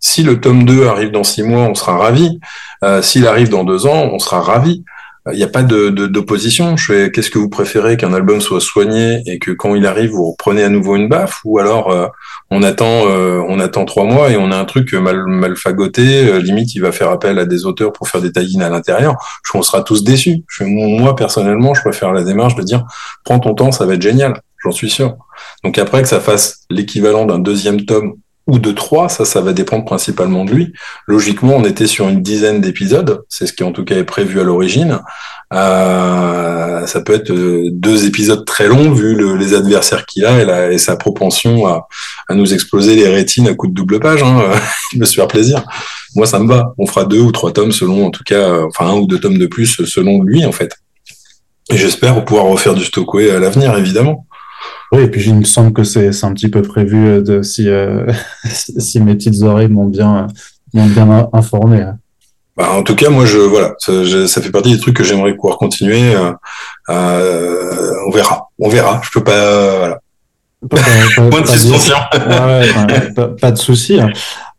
si le tome 2 arrive dans six mois, on sera ravi. Euh, S'il arrive dans deux ans, on sera ravi. Il n'y a pas de d'opposition. Je qu'est-ce que vous préférez qu'un album soit soigné et que quand il arrive, vous reprenez à nouveau une baffe, ou alors euh, on attend, euh, on attend trois mois et on a un truc mal, mal fagoté. Euh, limite, il va faire appel à des auteurs pour faire des taillines à l'intérieur. Je on sera tous déçus. Moi personnellement, je préfère la démarche de dire, prends ton temps, ça va être génial. J'en suis sûr. Donc après que ça fasse l'équivalent d'un deuxième tome ou de trois, ça, ça va dépendre principalement de lui. Logiquement, on était sur une dizaine d'épisodes, c'est ce qui en tout cas est prévu à l'origine. Euh, ça peut être euh, deux épisodes très longs vu le, les adversaires qu'il a et, sa propension à, nous exploser les rétines à coups de double page. Hein. Il me se faire plaisir. Moi, ça me va. On fera deux ou trois tomes selon, en tout cas, euh, enfin un ou deux tomes de plus selon lui en fait. Et j'espère pouvoir refaire du Stockway à l'avenir, évidemment. Oui, et puis il me semble que c'est un petit peu prévu euh, de si, euh, si mes petites oreilles m'ont bien, bien informé. Hein. Bah, en tout cas, moi, je voilà, ça, fait partie des trucs que j'aimerais pouvoir continuer. Euh, euh, on verra, on verra. Je peux pas. Pas, pas, pas, pas, de souci. Hein.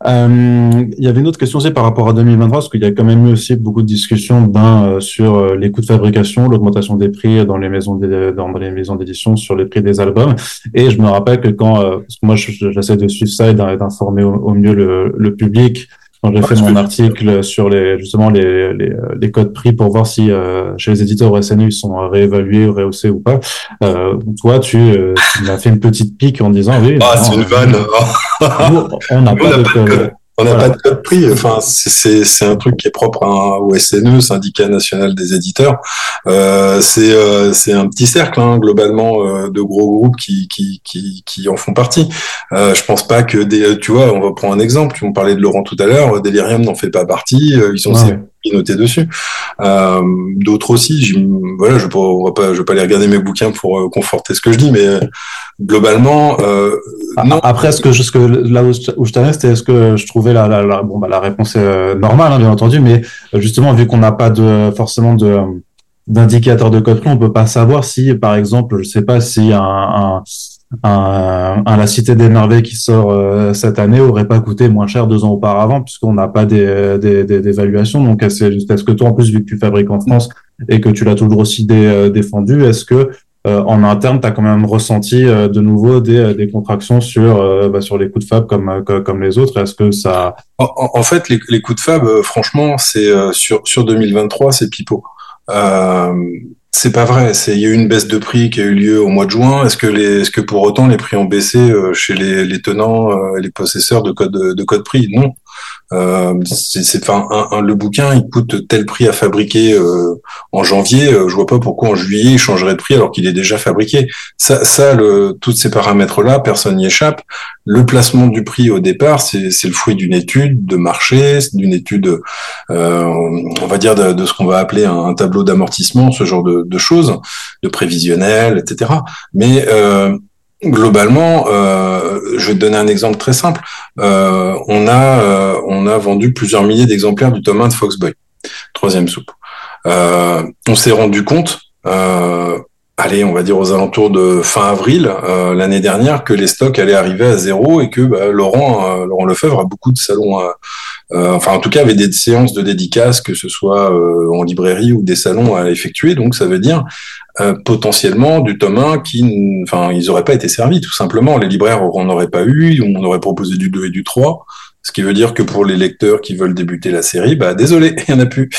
Euh, il y avait une autre question aussi par rapport à 2023, parce qu'il y a quand même eu aussi beaucoup de discussions ben, euh, sur euh, les coûts de fabrication, l'augmentation des prix dans les maisons dans les maisons d'édition sur les prix des albums. Et je me rappelle que quand, parce que moi j'essaie de suivre ça et d'informer au, mieux le, le public, quand j'ai fait mon article sur les justement les, les, les, codes prix pour voir si chez les éditeurs SNU ils sont réévalués, rehaussés ou pas. Euh, toi, tu, tu m'as fait une petite pique en disant oui. Ah, c'est une vanne. on n'a pas, de on n'a pas de code prix. Enfin, c'est un truc qui est propre à, au SNE, syndicat national des éditeurs. Euh, c'est euh, c'est un petit cercle hein, globalement euh, de gros groupes qui, qui qui qui en font partie. Euh, je pense pas que des, tu vois, on va prendre un exemple. On parlait de Laurent tout à l'heure. Delirium n'en fait pas partie. Ils sont dessus. Euh, D'autres aussi, voilà, je ne vais pas, je vais pas aller regarder mes bouquins pour euh, conforter ce que je dis, mais globalement, euh, non. Après, ce que, ce que là où je, t'arrête, c'était ce que je trouvais la, la, la, bon, bah, la réponse est normale, hein, bien entendu, mais justement, vu qu'on n'a pas de forcément de d'indicateur de code on peut pas savoir si, par exemple, je sais pas si un, un un, La Cité des Merveilles qui sort euh, cette année aurait pas coûté moins cher deux ans auparavant puisqu'on n'a pas d'évaluation. Des, des, Donc, est-ce que toi, en plus, vu que tu fabriques en France et que tu l'as toujours aussi euh, défendu, est-ce que euh, en interne, tu as quand même ressenti de nouveau des, des contractions sur, bah, sur les coups de fab comme, comme les autres? Est-ce que ça... En, en, fait, les, les coups de fab, franchement, c'est sur, sur 2023, c'est pipeau. C'est pas vrai. Il y a eu une baisse de prix qui a eu lieu au mois de juin. Est-ce que est-ce que pour autant les prix ont baissé euh, chez les, les tenants, euh, les possesseurs de code de code prix? Non. Euh, c'est enfin un, le bouquin il coûte tel prix à fabriquer euh, en janvier. Euh, je vois pas pourquoi en juillet il changerait de prix alors qu'il est déjà fabriqué. Ça, ça le, tous ces paramètres là, personne n'y échappe. Le placement du prix au départ, c'est le fruit d'une étude de marché, d'une étude, on va dire de, ce qu'on va appeler un, tableau d'amortissement, ce genre de, de, choses, de prévisionnel, etc. Mais globalement, euh, je vais te donner un exemple très simple. Euh, on a euh, on a vendu plusieurs milliers d'exemplaires du tome 1 de Foxboy, troisième soupe. On s'est rendu compte, allez, on va dire aux alentours de fin avril l'année dernière, que les stocks allaient arriver à zéro et que bah, Laurent Laurent Lefebvre a beaucoup de salons. enfin, en tout cas, avait des séances de dédicaces, que ce soit en librairie ou des salons à effectuer. Donc, ça veut dire euh, potentiellement du tome 1 qui, enfin, ils n'auraient pas été servis, tout simplement. Les libraires on n'aurait pas eu, on aurait proposé du 2 et du 3. Ce qui veut dire que pour les lecteurs qui veulent débuter la série, bah désolé, il y en a plus.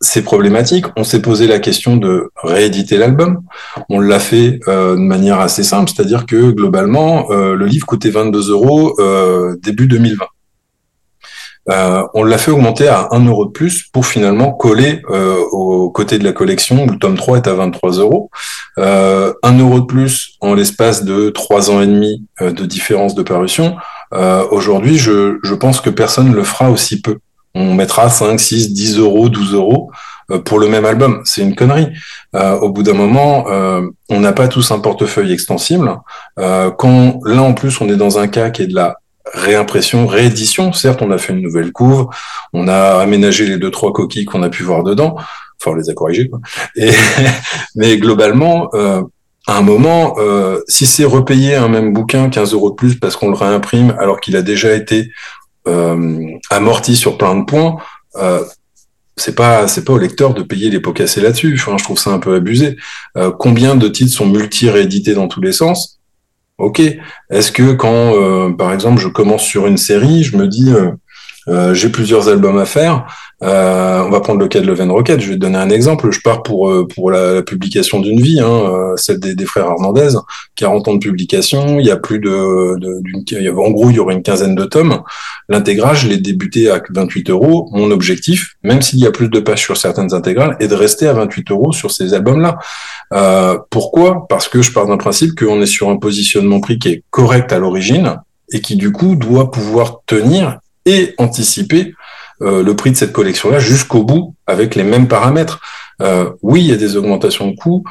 c'est problématique. On s'est posé la question de rééditer l'album. On l'a fait euh, de manière assez simple, c'est-à-dire que globalement, euh, le livre coûtait 22 euros euh, début 2020. On l'a fait augmenter à 1 euro de plus pour finalement coller au côté de la collection où le tome 3 est à 23 euros. 1 euro de plus en l'espace de 3 ans et demi de différence de parution. Aujourd'hui, je, je pense que personne ne le fera aussi peu on mettra 5, 6, 10 euros, 12 euros euh, pour le même album. C'est une connerie. Euh, au bout d'un moment, euh, on n'a pas tous un portefeuille extensible. quand là en plus on est dans un cas qui est de la réimpression, réédition, certes on a fait une nouvelle couve, on a aménagé les deux trois coquilles qu'on a pu voir dedans, enfin on les a corrigées quoi. Et, mais globalement, à un moment, si c'est repayer un même bouquin 15 euros de plus parce qu'on le réimprime alors qu'il a déjà été euh, amorti sur plein de points, euh, c'est pas c'est pas au lecteur de payer les pots cassés là-dessus. Je trouve ça un peu abusé. Euh, combien de titres sont multi-réédités dans tous les sens? Ok. Est-ce que quand, par exemple, je commence sur une série, je me dis j'ai plusieurs albums à faire, euh, on va prendre le cas de Leven Rocket. Je vais donner un exemple. Je pars pour euh, pour la, publication d'une vie, hein, euh, celle des, frères Hernandez. 40 ans de publication. Il y a plus de, de en gros, il y aurait une quinzaine de tomes. L'intégrale, je l'ai débuté à 28 euros. Mon objectif, même s'il y a plus de pages sur certaines intégrales, est de rester à 28 euros sur ces albums-là. Euh, pourquoi? Parce que je pars d'un principe qu'on est sur un positionnement prix qui est correct à l'origine et qui du coup doit pouvoir tenir et anticiper euh, le prix de cette collection-là jusqu'au bout avec les mêmes paramètres. Euh, oui, il y a des augmentations de coûts,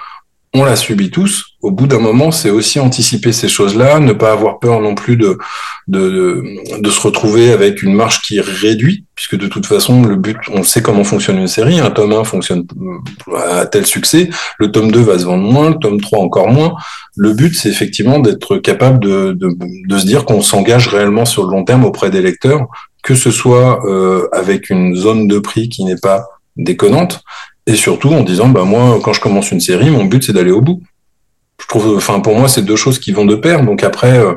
on l'a subi tous. Au bout d'un moment, c'est aussi anticiper ces choses-là, ne pas avoir peur non plus de, de, se retrouver avec une marge qui réduit, puisque de toute façon, le but, on sait comment fonctionne une série. Un tome 1 fonctionne à tel succès, le tome 2 va se vendre moins, le tome 3 encore moins. Le but, c'est effectivement d'être capable de, de, de se dire qu'on s'engage réellement sur le long terme auprès des lecteurs, que ce soit euh, avec une zone de prix qui n'est pas déconnante, et surtout en disant bah moi quand je commence une série mon but c'est d'aller au bout. Je trouve enfin pour moi c'est deux choses qui vont de pair. Donc après euh,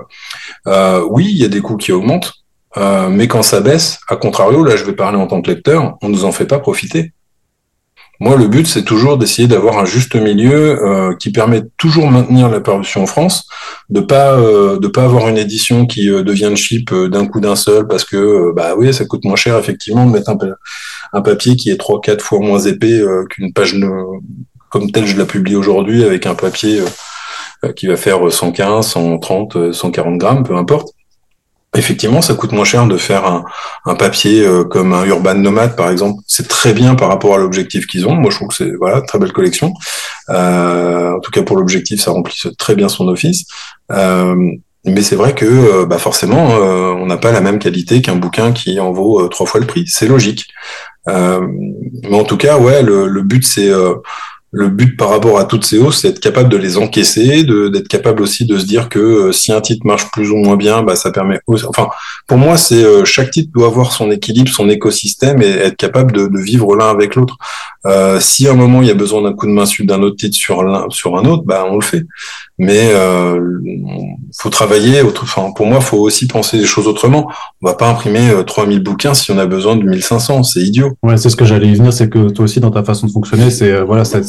euh, oui il y a des coûts qui augmentent euh, mais quand ça baisse à contrario là je vais parler en tant que lecteur on nous en fait pas profiter moi le but c'est toujours d'essayer d'avoir un juste milieu euh, qui permet toujours de maintenir la parution en France de pas euh, de pas avoir une édition qui devient cheap d'un coup d'un seul parce que bah oui ça coûte moins cher effectivement de mettre un un papier qui est trois quatre fois moins épais euh, qu'une page comme telle je la publie aujourd'hui avec un papier euh, qui va faire 115, 130, 140 grammes, peu importe. Effectivement, ça coûte moins cher de faire un, un papier euh, comme un Urban Nomad, par exemple. C'est très bien par rapport à l'objectif qu'ils ont. Moi, je trouve que c'est voilà très belle collection. Euh, en tout cas, pour l'objectif, ça remplit très bien son office. Euh, mais c'est vrai que bah forcément, on n'a pas la même qualité qu'un bouquin qui en vaut trois fois le prix. C'est logique. mais en tout cas, ouais, le, le but c'est le but par rapport à toutes ces hausses, c'est d'être capable de les encaisser, d'être capable aussi de se dire que euh, si un titre marche plus ou moins bien, bah, ça permet. Enfin, pour moi, c'est euh, chaque titre doit avoir son équilibre, son écosystème et être capable de, de vivre l'un avec l'autre. Euh, si à un moment il y a besoin d'un coup de main d'un autre titre sur l'un sur un autre, bah on le fait. Mais euh, faut travailler. Autre, enfin, pour moi, faut aussi penser les choses autrement. On va pas imprimer 3000 bouquins si on a besoin de 1500. C'est idiot. Ouais, c'est ce que j'allais y venir, c'est que toi aussi dans ta façon de fonctionner, c'est voilà, c'est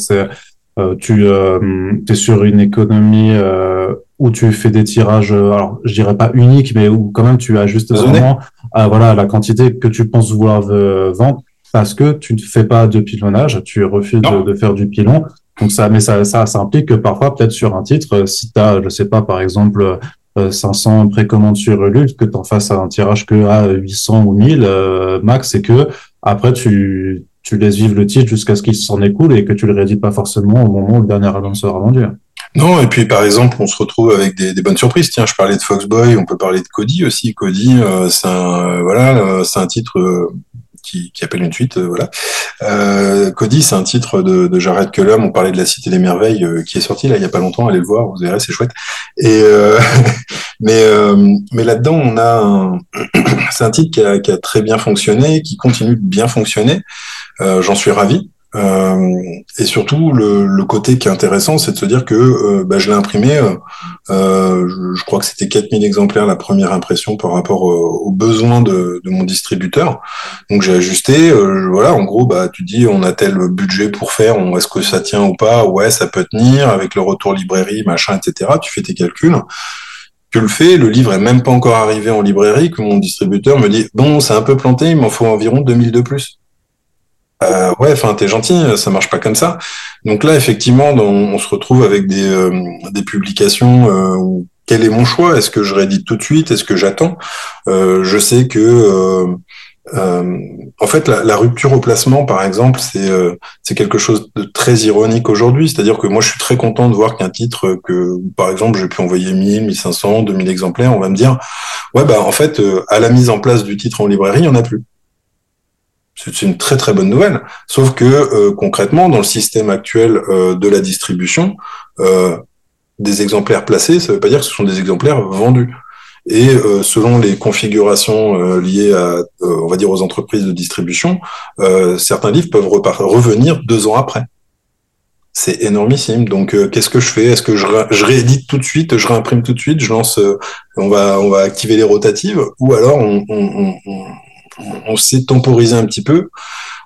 euh, tu euh, es sur une économie euh, où tu fais des tirages, alors je dirais pas uniques, mais où quand même tu ajustes vraiment à, voilà, la quantité que tu penses vouloir vendre parce que tu ne fais pas de pilonnage, tu refuses de, faire du pilon. Donc ça, mais ça, ça, ça implique que parfois, peut-être sur un titre, si tu as, je sais pas, par exemple, 500 précommandes sur Ulule, que tu en fasses un tirage que à 800 ou 1000 max, et que après tu tu laisses vivre le titre jusqu'à ce qu'il s'en écoule et que tu le réédites pas forcément au moment où le dernier album sera vendu. Non, et puis par exemple, on se retrouve avec des, bonnes surprises. Tiens, je parlais de Foxboy, on peut parler de Cody aussi. Cody, euh, c'est un, euh, voilà, euh, c'est un titre qui, appelle une suite, voilà. Cody, c'est un titre de, de Jared Cullum. On parlait de la Cité des Merveilles qui est sorti là il y a pas longtemps. Allez le voir, vous verrez, c'est chouette. Et mais mais là-dedans, on a, c'est un titre qui a, très bien fonctionné, qui continue de bien fonctionner. Euh, j'en suis ravi. Euh, et surtout, le, le, côté qui est intéressant, c'est de se dire que euh, bah, je l'ai imprimé, euh, je, je, crois que c'était 4000 exemplaires la première impression par rapport aux besoins de, de, mon distributeur. Donc j'ai ajusté, voilà, en gros, bah, tu dis on a tel budget pour faire, est-ce que ça tient ou pas? Ouais, ça peut tenir, avec le retour librairie, machin, etc. Tu fais tes calculs que le fait, le livre est même pas encore arrivé en librairie, que mon distributeur me dit bon, c'est un peu planté, il m'en faut environ 2000 de plus. Euh, ouais, enfin, t'es gentil, ça marche pas comme ça. Donc là, effectivement, on, se retrouve avec des, euh, des publications euh, où quel est mon choix? Est-ce que je réédite tout de suite? Est-ce que j'attends? Euh, Je sais que euh, euh, en fait, la, rupture au placement, par exemple, c'est c'est quelque chose de très ironique aujourd'hui. C'est-à-dire que moi, je suis très content de voir qu'un titre que, par exemple, j'ai pu envoyer 1000, 1500, 2000 exemplaires, on va me dire, ouais, bah en fait, à la mise en place du titre en librairie, il y en a plus. C'est une très très bonne nouvelle. Sauf que concrètement, dans le système actuel de la distribution, des exemplaires placés, ça ne veut pas dire que ce sont des exemplaires vendus. Et euh, selon les configurations euh, liées à, euh, on va dire, aux entreprises de distribution, certains livres peuvent revenir deux ans après. C'est énormissime. Donc, qu'est-ce que je fais? Est-ce que je, je, réédite tout de suite, je réimprime tout de suite, je lance, on va, on va activer les rotatives, ou alors on, on, on, on sait temporiser un petit peu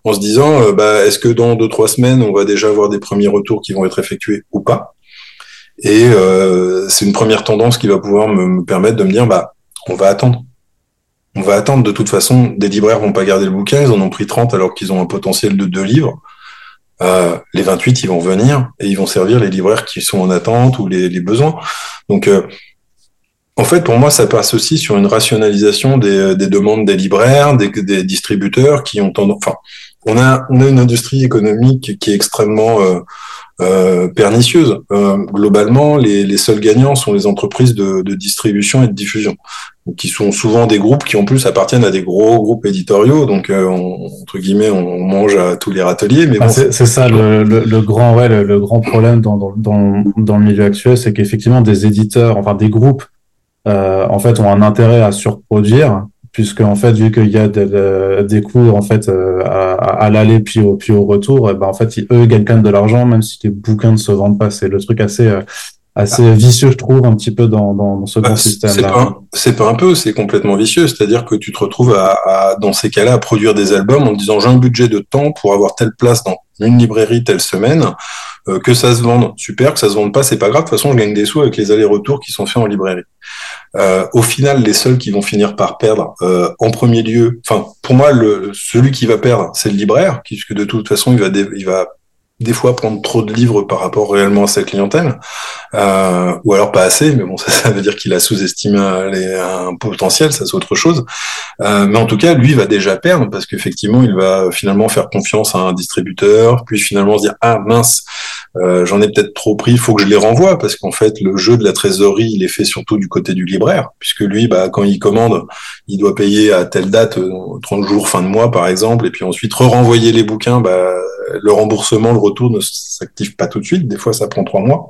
en se disant, bah, est-ce que dans deux trois semaines, on va déjà avoir des premiers retours qui vont être effectués ou pas? Et euh, c'est une première tendance qui va pouvoir me, permettre de me dire, bah, on va attendre. On va attendre. De toute façon, des libraires vont pas garder le bouquin. Ils en ont pris 30 alors qu'ils ont un potentiel de deux livres. Euh, les 28, ils vont venir et ils vont servir les libraires qui sont en attente ou les, les besoins. Donc, euh, en fait, pour moi, ça passe aussi sur une rationalisation des, des demandes des libraires, des, des, distributeurs qui ont tendance. Enfin, on a, on a une industrie économique qui est extrêmement euh, euh, pernicieuse. Euh, globalement, les, les, seuls gagnants sont les entreprises de, de, distribution et de diffusion, qui sont souvent des groupes qui en plus appartiennent à des gros groupes éditoriaux. Donc, euh, entre guillemets, on mange à tous les râteliers. Mais ah, c'est ça le, le, le, grand, ouais, le, grand problème dans, dans, dans, dans le milieu actuel, c'est qu'effectivement des éditeurs, enfin des groupes, euh, en fait, ont un intérêt à surproduire puisque en fait vu qu'il y a des coûts en fait euh, à, à l'aller puis au puis au retour, eh ben en fait ils, eux gagnent quand même de l'argent même si les bouquins ne se vendent pas. C'est le truc assez euh, assez ah. vicieux je trouve un petit peu dans dans, ce bah, système là. C'est pas, un peu, c'est complètement vicieux. C'est-à-dire que tu te retrouves à, à dans ces cas-là à produire des albums en disant j'ai un budget de temps pour avoir telle place dans une librairie telle semaine. Euh, que ça se vende, super, que ça se vende pas, c'est pas grave. De toute façon, je gagne des sous avec les allers-retours qui sont faits en librairie. Euh, au final, les seuls qui vont finir par perdre, euh, en premier lieu, enfin, pour moi, celui qui va perdre, c'est le libraire, puisque de toute façon, il va, il va des fois prendre trop de livres par rapport réellement à sa clientèle, euh, ou alors pas assez, mais bon, ça, ça veut dire qu'il a sous-estimé un, potentiel, ça c'est autre chose. Euh, mais en tout cas, lui va déjà perdre parce qu'effectivement, il va finalement faire confiance à un distributeur, puis finalement se dire ah mince, euh, j'en ai peut-être trop pris, il faut que je les renvoie parce qu'en fait, le jeu de la trésorerie, il est fait surtout du côté du libraire, puisque lui, bah, quand il commande, il doit payer à telle date, 30 euh, jours, fin de mois par exemple, et puis ensuite re-renvoyer les bouquins, bah, le remboursement, le retour ne s'active pas tout de suite. Des fois, ça prend trois mois.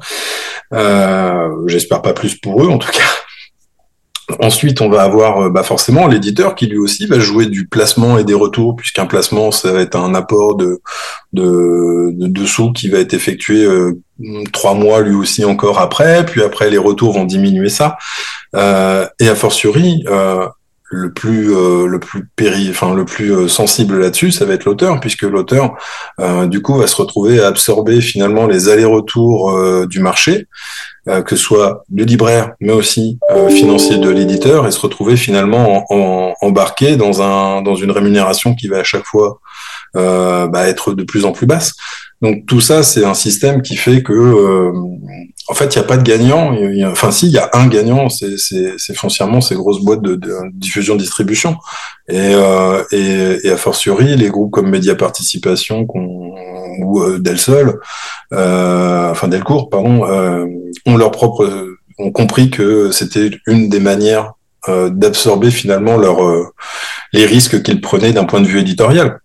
Euh, J'espère pas plus pour eux, en tout cas. Ensuite, on va avoir euh, bah forcément l'éditeur qui lui aussi va jouer du placement et des retours, puisqu'un placement, ça va être un apport de, de, sous qui va être effectué euh, trois mois lui aussi encore après, puis après les retours vont diminuer ça. Et a fortiori, le plus euh, le plus péri enfin le plus euh, sensible là-dessus ça va être l'auteur puisque l'auteur euh, du coup va se retrouver à absorber finalement les allers-retours du marché que ce soit du libraire mais aussi financier de l'éditeur et se retrouver finalement en, embarqué dans un dans une rémunération qui va à chaque fois bah, être de plus en plus basse. Donc tout ça c'est un système qui fait que en fait, il n'y a pas de gagnant. enfin, si, il y a un gagnant, c'est foncièrement ces grosses boîtes de, diffusion-distribution. Et, euh, et, et, a fortiori, les groupes comme Média Participation ou euh, Delsol, euh, enfin Delcourt, pardon, euh, ont leur propre, ont compris que c'était une des manières euh, d'absorber finalement leur, euh, les risques qu'ils prenaient d'un point de vue éditorial.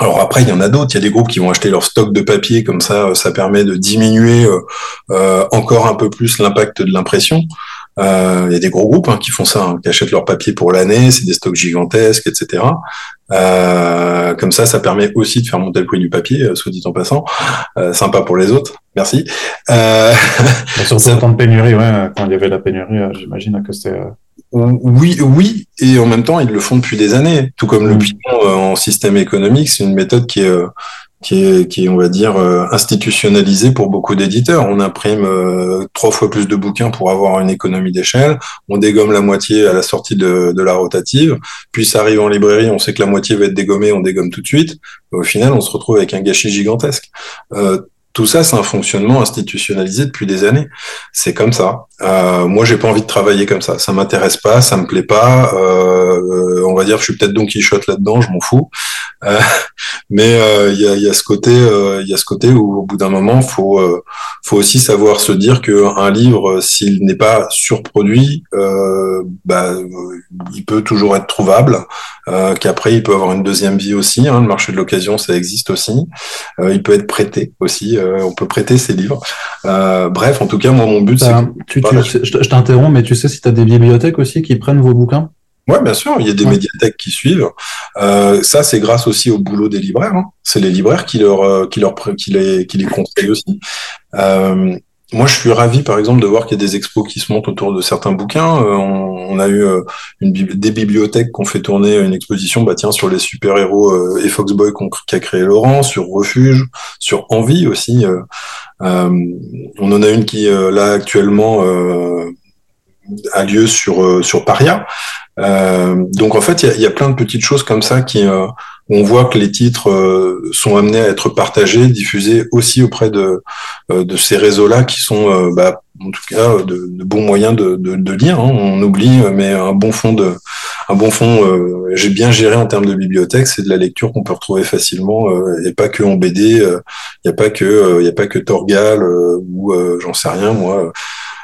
Alors après, il y en a d'autres. Il y a des groupes qui vont acheter leur stock de papier, comme ça, ça permet de diminuer euh, euh encore un peu plus l'impact de l'impression. Il y a des gros groupes hein, qui font ça, hein, qui achètent leur papier pour l'année, c'est des stocks gigantesques, etc. comme ça, ça permet aussi de faire monter le prix du papier, soit dit en passant. sympa pour les autres. Merci. Euh... Sur ces temps de pénurie, ouais, quand il y avait la pénurie, j'imagine que c'était oui, oui, et en même temps, ils le font depuis des années. Tout comme le l'opinion euh, en système économique, c'est une méthode qui est, euh, qui est, qui est, on va dire, euh, institutionnalisée pour beaucoup d'éditeurs. On imprime trois fois plus de bouquins pour avoir une économie d'échelle. On dégomme la moitié à la sortie de, de, la rotative. Puis ça arrive en librairie, on sait que la moitié va être dégommée, on dégomme tout de suite. Au final, on se retrouve avec un gâchis gigantesque. Tout ça, c'est un fonctionnement institutionnalisé depuis des années. C'est comme ça. Euh, moi, j'ai pas envie de travailler comme ça. Ça m'intéresse pas, ça me plaît pas. Euh, on va dire, je suis peut-être Don Quichotte là-dedans, je m'en fous. Euh, mais euh, il y, a, y, a, ce côté, euh, il y a ce côté où, au bout d'un moment, faut, faut aussi savoir se dire que un livre, s'il n'est pas surproduit, bah, il peut toujours être trouvable. Qu'après, il peut avoir une deuxième vie aussi. Hein, le marché de l'occasion, ça existe aussi. il peut être prêté aussi euh, on peut prêter ses livres. Euh, bref, en tout cas, moi, mon but, c'est. je t'interromps, mais tu sais si tu as des bibliothèques aussi qui prennent vos bouquins? Ouais, bien sûr, il y a des médiathèques qui suivent. Euh, ça, c'est grâce aussi au boulot des libraires. Hein. C'est les libraires qui leur, qui leur, qui les, qui les conseillent aussi. Moi, je suis ravi, par exemple, de voir qu'il y a des expos qui se montent autour de certains bouquins. Euh, on, a eu euh, des bibliothèques qui ont fait tourner une exposition, bah tiens, sur les super-héros euh, et Foxboy qu'a créé Laurent, sur Refuge, sur Envie aussi. on en a une qui, là, actuellement, a lieu sur, sur Paria. donc, en fait, il y a, plein de petites choses comme ça qui on voit que les titres euh, sont amenés à être partagés, diffusés aussi auprès de, euh, de ces réseaux-là qui sont, euh, bah, en tout cas, de, bons moyens de, de, lire. Hein. On oublie, mais un bon fond de, un bon fond, j'ai bien géré en termes de bibliothèque, c'est de la lecture qu'on peut retrouver facilement, et pas que en BD. Il n'y a pas que, il a pas que Torgal ou j'en sais rien, moi,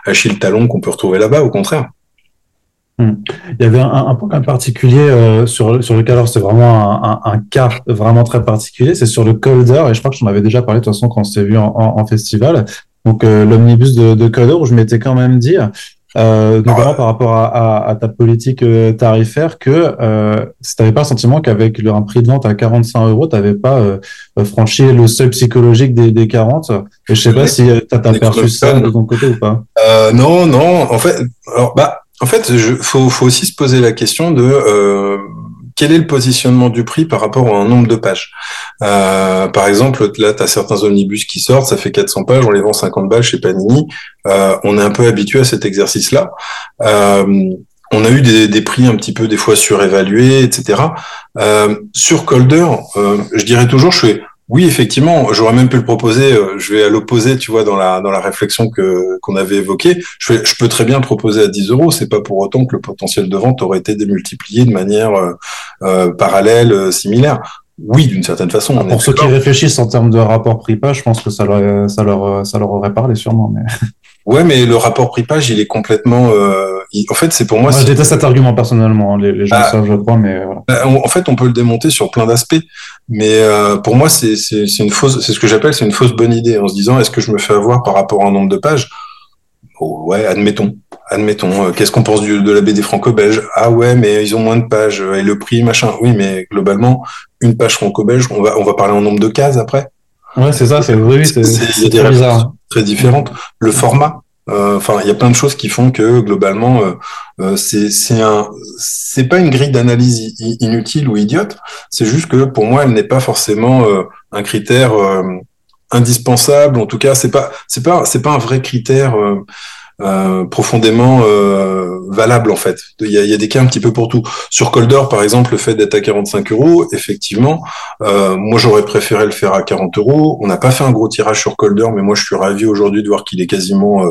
Achille Talon qu'on peut retrouver là-bas. Au contraire. Hmm. Il y avait un, point particulier euh, sur, sur lequel alors c'est vraiment un, un, cas vraiment très particulier, c'est sur le Colder, et je crois que j'en avais déjà parlé de toute façon quand on s'est vu en, en, festival. Donc euh, l'omnibus de, de Colder, où je m'étais quand même dit, euh, notamment par rapport à, à, à, ta politique euh, tarifaire, que euh, si tu n'avais pas le sentiment qu'avec un prix de vente à 45 euros, tu n'avais pas franchi le seuil psychologique des, des 40. Et je sais pas si tu as perçu ça de ton côté ou pas. non, non. En fait, alors, bah, en fait, il faut, aussi se poser la question de euh, quel est le positionnement du prix par rapport à un nombre de pages. Euh, par exemple, là, tu as certains omnibus qui sortent, ça fait 400 pages, on les vend 50 balles chez Panini. Euh, on est un peu habitué à cet exercice-là. On a eu des, prix un petit peu des fois surévalués, etc. Sur Colder, je dirais toujours, je fais oui, effectivement, j'aurais même pu le proposer. Euh, je vais à l'opposé, tu vois, dans la dans la réflexion que qu'on avait évoquée. Je, je peux très bien le proposer à 10 euros. C'est pas pour autant que le potentiel de vente aurait été démultiplié de manière euh, euh parallèle, similaire. Oui, d'une certaine façon. pour ceux qui réfléchissent en termes de rapport prix-page, je pense que ça leur ça leur ça leur aurait parlé sûrement. Mais... Ouais, mais le rapport prix-page, il est complètement. Euh, En fait, c'est pour moi. moi J'étais cet argument personnellement. Hein, les, les gens ah. savent, je crois, mais. Voilà. Bah, en fait, on peut le démonter sur plein d'aspects, mais euh, pour moi, c'est une fausse. C'est ce que j'appelle, c'est une fausse bonne idée, en se disant, est-ce que je me fais avoir par rapport au nombre de pages? Oh, Ouais, admettons, admettons. Euh, qu'est-ce qu'on pense du, de la BD franco-belge? Ah ouais, mais ils ont moins de pages et le prix, machin. Oui, mais globalement, une page franco-belge, on va on va parler en nombre de cases après? Ouais, c'est ça, c'est oui, c'est très bizarre. Très différentes. Le format, euh, enfin, il y a plein de choses qui font que globalement, euh, euh c'est c'est un c'est pas une grille d'analyse inutile ou idiote. C'est juste que pour moi, elle n'est pas forcément euh, un critère indispensable. En tout cas, c'est pas c'est pas c'est pas un vrai critère. Euh, profondément euh, valable en fait. Il y, a, y, a, des cas un petit peu pour tout. Sur Colder, par exemple, le fait d'être à 45 euros, effectivement, euh, moi j'aurais préféré le faire à 40 euros. On n'a pas fait un gros tirage sur Colder, mais moi je suis ravi aujourd'hui de voir qu'il est quasiment, euh,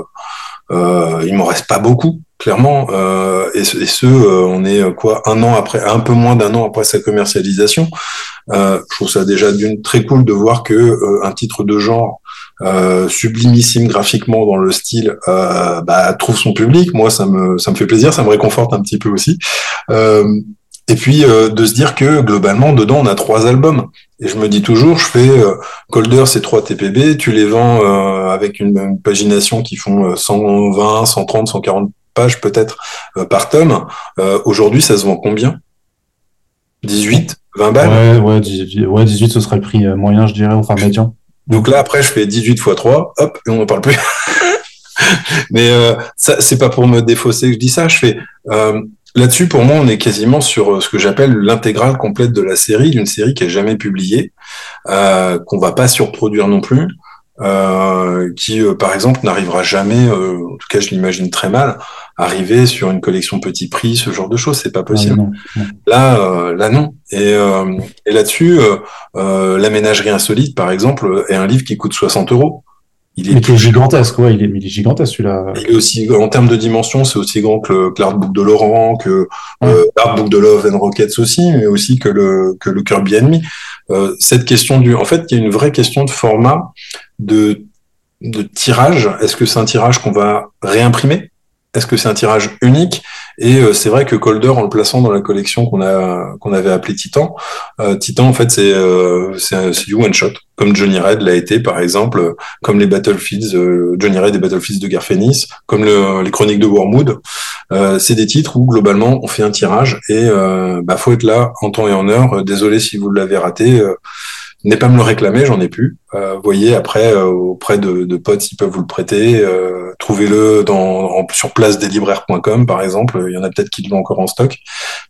euh il m'en reste pas beaucoup, clairement. et, et ce, on est quoi un an après, un peu moins d'un an après sa commercialisation. je trouve ça déjà d'une très cool de voir que un titre de genre euh, sublimissime graphiquement dans le style, euh, bah, trouve son public. Moi, ça me, ça me fait plaisir, ça me réconforte un petit peu aussi. Euh, et puis euh, de se dire que globalement, dedans, on a trois albums. Et je me dis toujours, je fais euh, Colder, c'est trois TPB, tu les vends avec une, une, pagination qui font 120, 130, 140 pages peut-être par tome. Aujourd'hui, ça se vend combien? 18, 20 balles? Ouais, ouais 18, ouais, 18 ce serait le prix moyen, je dirais, enfin médian. Donc là, après, je fais 18 x 3, hop, et on n'en parle plus. Mais euh, ça, c'est pas pour me défausser que je dis ça. Je fais euh, là-dessus, pour moi, on est quasiment sur euh, ce que j'appelle l'intégrale complète de la série, d'une série qui est jamais publiée, euh, qu'on va pas surproduire non plus, euh, qui, euh, par exemple, n'arrivera jamais, en tout cas, je l'imagine très mal, arriver sur une collection petit prix, ce genre de choses, c'est pas possible. Là, là non. Et, et là-dessus, la ménagerie insolite, par exemple, est un livre qui coûte 60 euros. Il est, gigantesque, ouais, il est, il est gigantesque celui-là. Il est aussi, en termes de dimension, c'est aussi grand que, le, l'artbook de Laurent, que euh, l'artbook de Love and Rockets aussi, mais aussi que le, que le Kirby Enemy. Euh, cette question du, en fait, il y a une vraie question de format, de, de tirage. Est-ce que c'est un tirage qu'on va réimprimer? Est-ce que c'est un tirage unique? Et euh, c'est vrai que Colder, en le plaçant dans la collection qu'on a qu'on avait appelé Titan, euh, Titan en fait c'est euh, c'est du one shot, comme Johnny Red l'a été par exemple, comme les Battlefields, Johnny Red et Battlefields de Garfenis, comme les Chroniques de Wormwood. c'est des titres où globalement on fait un tirage et bah faut être là en temps et en heure. Désolé si vous l'avez raté n'est pas me le réclamer, j'en ai plus. Euh, voyez après euh, auprès de, de, potes s'ils peuvent vous le prêter. Euh, Trouvez-le sur place des par exemple. Il y en a peut-être qui l'ont encore en stock.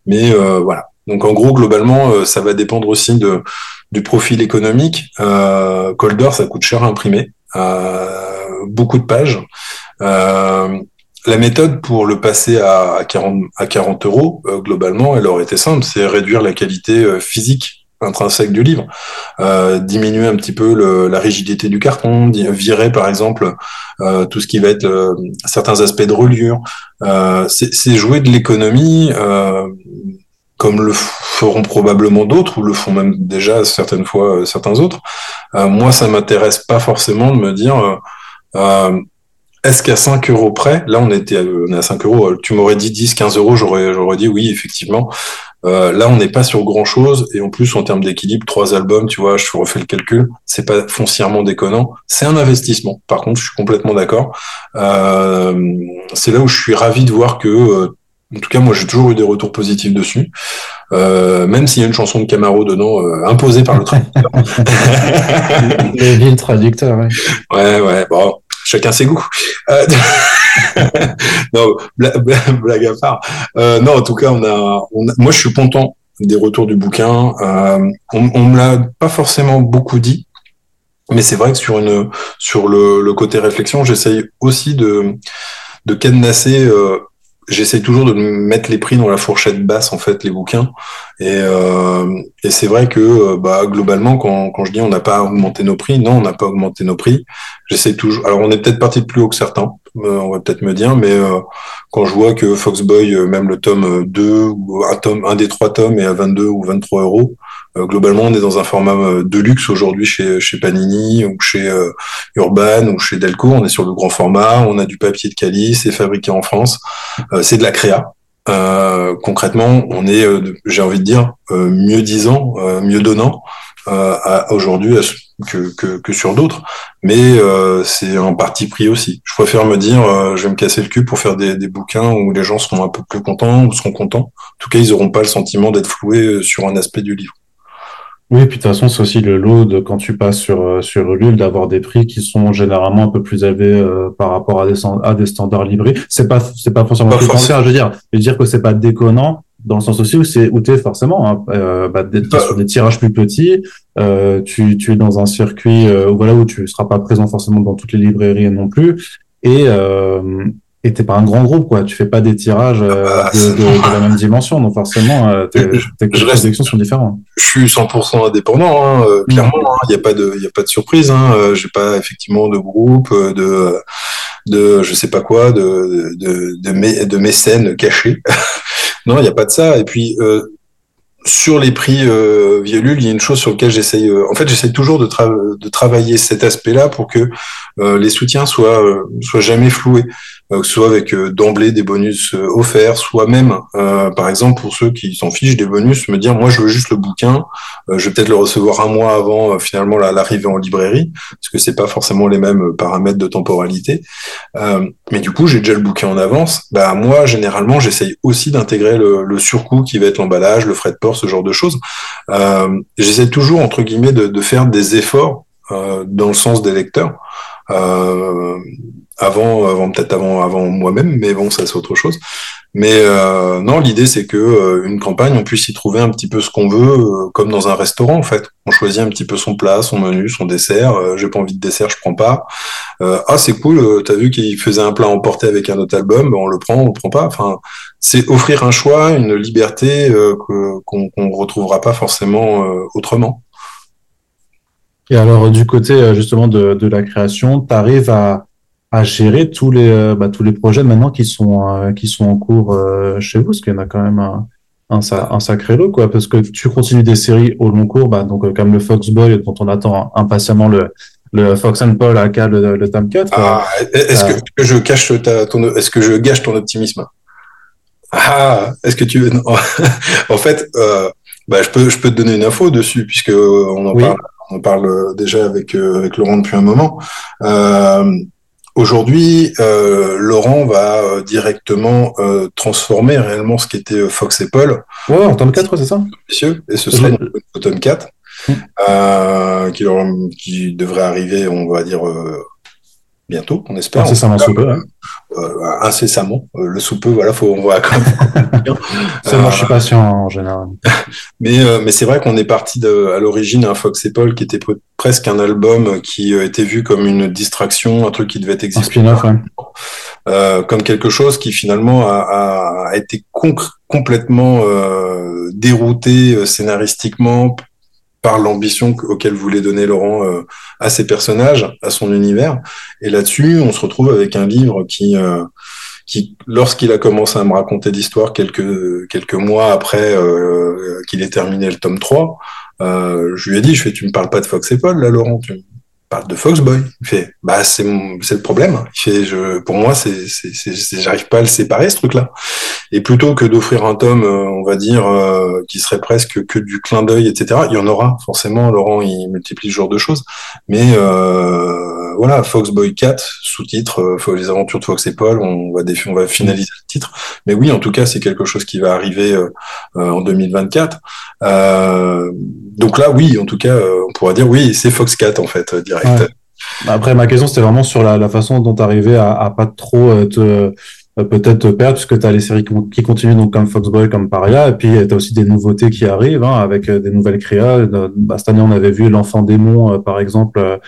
Mais euh, voilà. Donc en gros globalement ça va dépendre aussi de du profil économique. Euh, Colder ça coûte cher à imprimer, beaucoup de pages. la méthode pour le passer à, 40, à 40 euros, globalement, elle aurait été simple, c'est réduire la qualité physique intrinsèque du livre, euh, diminuer un petit peu la rigidité du carton, virer par exemple euh, tout ce qui va être euh, certains aspects de reliure. C'est jouer de l'économie comme le feront probablement d'autres ou le font même déjà certaines fois certains autres. moi, ça m'intéresse pas forcément de me dire est-ce qu'à 5 euros près, là on était on est à 5 euros, tu m'aurais dit 10, 15 euros, j'aurais dit oui effectivement. Euh, là, on n'est pas sur grand chose, et en plus, en termes d'équilibre, trois albums, tu vois, je refais le calcul, c'est pas foncièrement déconnant. C'est un investissement. Par contre, je suis complètement d'accord. Euh, c'est là où je suis ravi de voir que, euh, en tout cas, moi, j'ai toujours eu des retours positifs dessus, euh, même s'il y a une chanson de Camaro dedans, imposée par le traducteur. le traducteur, ouais. Ouais, ouais. Bon, chacun ses goûts. Euh, non, blague, à part. Euh, non, en tout cas, on a, moi, je suis content des retours du bouquin. Euh, on, on me l'a pas forcément beaucoup dit, mais c'est vrai que sur une, sur le, le côté réflexion, j'essaye aussi de, de cadenasser j'essaie toujours de mettre les prix dans la fourchette basse en fait les bouquins. Et, euh, et c'est vrai que euh, bah, globalement quand, quand je dis on n'a pas augmenté nos prix non on n'a pas augmenté nos prix. J'essaie toujours alors on est peut-être parti de plus haut que certains euh, on va peut-être me dire mais euh, quand je vois que Foxboy même le tome 2 ou un tome un des trois tomes est à 22 ou 23 euros euh, globalement, on est dans un format euh, de luxe aujourd'hui chez, Panini ou chez euh, Urban ou chez Delco. On est sur le grand format, on a du papier de calice, c'est fabriqué en France. c'est de la créa. concrètement, on est, j'ai envie de dire, mieux disant, mieux donnant aujourd'hui que, que, sur d'autres, mais c'est en partie pris aussi. Je préfère me dire, je vais me casser le cul pour faire des, des, bouquins où les gens seront un peu plus contents ou seront contents. En tout cas, ils n'auront pas le sentiment d'être floués sur un aspect du livre. Oui, puis de toute façon, c'est aussi le lot de quand tu passes sur euh, sur Ulule d'avoir des prix qui sont généralement un peu plus élevés euh, par rapport à des à des standards livrés. C'est pas c'est pas forcément plus je veux dire. Je veux dire que c'est pas déconnant dans le sens aussi où c'est où t'es forcément hein, euh, bah, sur des tirages plus petits. Euh, tu tu es dans un circuit euh, voilà où tu seras pas présent forcément dans toutes les librairies non plus. Et et t'es pas un grand groupe, quoi. Tu fais pas des tirages euh, ah bah, de, de, la même dimension, donc forcément, euh, tes, sont différents. Je suis 100% indépendant, hein, euh, mm. clairement. Il hein, n'y a pas de, il a pas de surprise. Hein, euh, J'ai pas effectivement de groupe, de, de, je sais pas quoi, de, de, de, mé, de mécènes cachés. non, il n'y a pas de ça. Et puis. Sur les prix euh, Violul, il y a une chose sur laquelle j'essaye. en fait, j'essaye toujours de, de travailler cet aspect-là pour que les soutiens soient soient jamais floués. Ce soit avec d'emblée des bonus offerts, soit même, par exemple, pour ceux qui s'en fichent des bonus, me dire moi je veux juste le bouquin, je vais peut-être le recevoir un mois avant finalement l'arrivée en librairie, parce que c'est pas forcément les mêmes paramètres de temporalité. mais du coup, j'ai déjà le bouquin en avance. Bah moi, généralement, j'essaye aussi d'intégrer le, surcoût qui va être l'emballage, le frais de port, ce genre de choses. j'essaie toujours entre guillemets de faire des efforts dans le sens des lecteurs. Euh, avant, avant peut-être avant, avant moi-même, mais bon, ça c'est autre chose. Mais euh, non, l'idée c'est que euh, une campagne, on puisse y trouver un petit peu ce qu'on veut, euh, comme dans un restaurant en fait. On choisit un petit peu son plat, son menu, son dessert. Euh, J'ai pas envie de dessert, je prends pas. ah c'est cool, t'as vu qu'il faisait un plat emporté avec un autre album, ben, on le prend, on le prend pas. Enfin, c'est offrir un choix, une liberté qu'on ne retrouvera pas forcément autrement. Et alors, du côté euh, justement de, de la création, tu arrives à, à gérer tous les, euh, bah, tous les projets maintenant qui sont, euh, qui sont en cours chez vous, parce qu'il y en a quand même un, un, un, sacré lot, quoi, parce que tu continues des séries au long cours, bah, donc comme le Foxboy, dont on attend impatiemment le, le Fox and Paul à le, le tome 4. Ah, est-ce que, je cache ta, ton, est-ce que je gâche ton optimisme? Ah, est-ce que tu veux, en fait, euh, bah, je peux, je peux te donner une info dessus, puisque on en parle on parle déjà avec, euh, avec Laurent depuis un moment. Euh, aujourd'hui, euh, Laurent va directement transformer réellement ce qui était Fox et Paul. Ouais, en tome 4, c'est ça? Monsieur, et ce sera le tome 4, qui, qui, devrait arriver, on va dire, bientôt, on espère. Incessamment sous peu. Hein. Euh, incessamment. Euh, le sous peu, voilà, faut, on voit quand moi, je suis patient en général. mais euh, mais c'est vrai qu'on est parti de, à l'origine un Fox et Paul qui était presque un album qui était vu comme une distraction, un truc qui devait exister. Un comme quelque chose qui finalement a, a été complètement dérouté scénaristiquement par l'ambition auquel voulait donner Laurent euh, à ses personnages, à son univers. Et là-dessus, on se retrouve avec un livre qui, euh, qui lorsqu'il a commencé à me raconter l'histoire quelques, quelques mois après euh, qu'il ait terminé le tome 3, je lui ai dit, je fais, tu me parles pas de Fox et Paul, là, Laurent, tu, parle de Foxboy. Il fait, bah c'est c'est le problème. Il fait, je, pour moi, c'est c'est j'arrive pas à le séparer ce truc-là. Et plutôt que d'offrir un tome, euh, on va dire, euh, qui serait presque que du clin d'œil, etc. Il y en aura forcément. Laurent, il multiplie ce genre de choses. Mais euh, voilà, Foxboy 4, sous-titre, euh, les aventures de Fox et Paul. On va on va finaliser le titre. Mais oui, en tout cas, c'est quelque chose qui va arriver en 2024. donc là, oui, en tout cas, on pourra dire oui, c'est Fox 4 en fait, direct. Bah, après, ma question, c'était vraiment sur la, façon dont tu arrivais à, à, pas trop euh, te euh, peut-être te perdre, puisque tu as les séries qui continuent, donc comme Foxboy, comme Paria, et puis tu as aussi des nouveautés qui arrivent, hein, avec euh, des nouvelles créas. Bah, cette année, on avait vu L'Enfant démon, par exemple.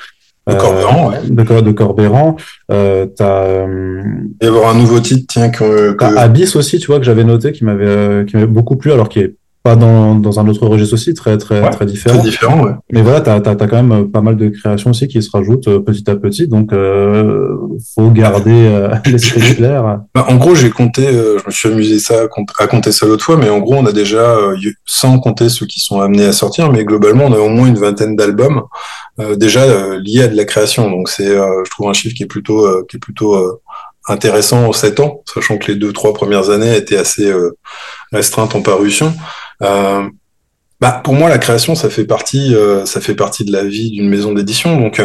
De Corbéran, ouais. De, de Corbéran. Euh, t'as. Il y avoir un nouveau titre, tiens, que. que... Abyss aussi, tu vois, que j'avais noté, qui m'avait, qui m'avait beaucoup plu, alors qu'il est pas dans, dans un autre registre aussi, très très très différent. Très différent, ouais. Mais voilà, tu as, as, quand même pas mal de créations aussi qui se rajoutent euh, petit à petit, donc euh, faut garder euh, l'esprit clair. Bah, en gros, j'ai compté, euh, je me suis amusé ça à compter ça l'autre fois, mais en gros, on a déjà, sans compter ceux qui sont amenés à sortir, mais globalement, on a au moins une vingtaine d'albums déjà liés à de la création. Donc c'est, je trouve un chiffre qui est plutôt qui est plutôt intéressant en 7 ans, sachant que les deux trois premières années étaient assez restreintes en parution. Euh, bah, pour moi, la création, ça fait partie, euh, ça fait partie de la vie d'une maison d'édition. Donc,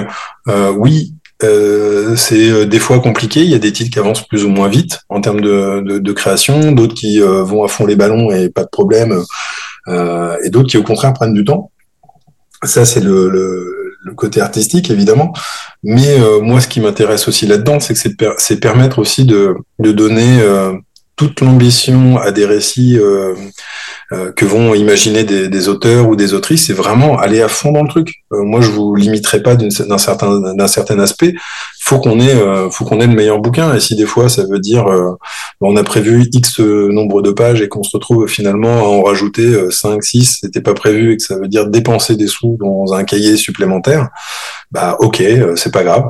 euh, oui, c'est des fois compliqué. Il y a des titres qui avancent plus ou moins vite en termes de, création, d'autres qui vont à fond les ballons et pas de problème, et d'autres qui au contraire prennent du temps. Ça, c'est le, côté artistique, évidemment. Mais moi, ce qui m'intéresse aussi là-dedans, c'est que c'est permettre aussi de donner toute l'ambition à des récits euh, euh, que vont imaginer des, auteurs ou des autrices, c'est vraiment aller à fond dans le truc. Euh, moi, je vous limiterai pas d'un certain d'un certain aspect. Faut qu'on ait, faut qu'on ait le meilleur bouquin. Et si des fois, ça veut dire, on a prévu X nombre de pages et qu'on se retrouve finalement à en rajouter 5, 6, c'était pas prévu et que ça veut dire dépenser des sous dans un cahier supplémentaire, bah ok, c'est pas grave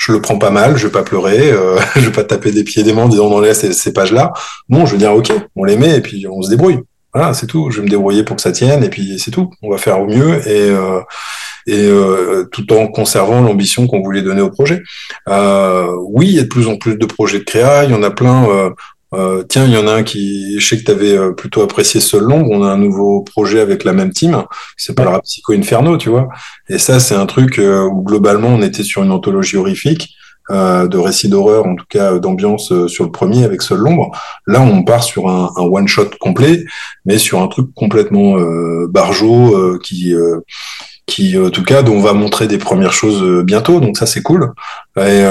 je le prends pas mal, je vais pas pleurer, euh, je vais pas taper des pieds des mains en disant on laisse ces, ces pages-là. Bon, je veux dire ok, on les met et puis on se débrouille. Voilà, c'est tout. Je vais me débrouiller pour que ça tienne et puis c'est tout. On va faire au mieux et euh, et tout en conservant l'ambition qu'on voulait donner au projet. oui, il y a de plus en plus de projets de créa, il y en a plein. Euh, tiens, il y en a un qui, je sais que tu avais euh, plutôt apprécié Seul Long. On a un nouveau projet avec la même team qui s'appellera Psycho Inferno, tu vois. Et ça, c'est un truc euh, où globalement, on était sur une anthologie horrifique. Euh, de récits d'horreur, en tout cas d'ambiance sur le premier avec Seul l'ombre. Là, on part sur un, un one shot complet, mais sur un truc complètement euh, barjot qui qui en tout cas dont on va montrer des premières choses bientôt. Donc ça, c'est cool. Et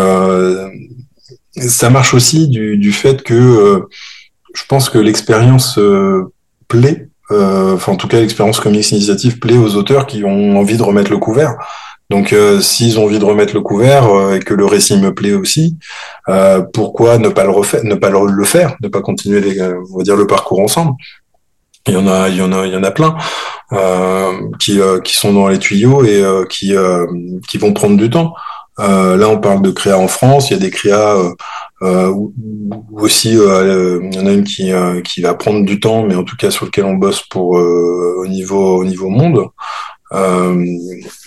ça marche aussi du, fait que euh, je pense que l'expérience euh, plaît, euh, enfin en tout cas l'expérience comics initiative plaît aux auteurs qui ont envie de remettre le couvert. Donc s'ils ont envie de remettre le couvert et que le récit me plaît aussi, pourquoi ne pas le refaire, ne pas le faire, ne pas continuer on va dire le parcours ensemble? Il y en a, il y en a, il y en a plein qui sont dans les tuyaux et qui vont prendre du temps. Euh, là, on parle de créa en France. Il y a des créas euh, euh aussi. Euh, il y en a une qui va prendre du temps, mais en tout cas sur lequel on bosse pour au niveau au niveau monde.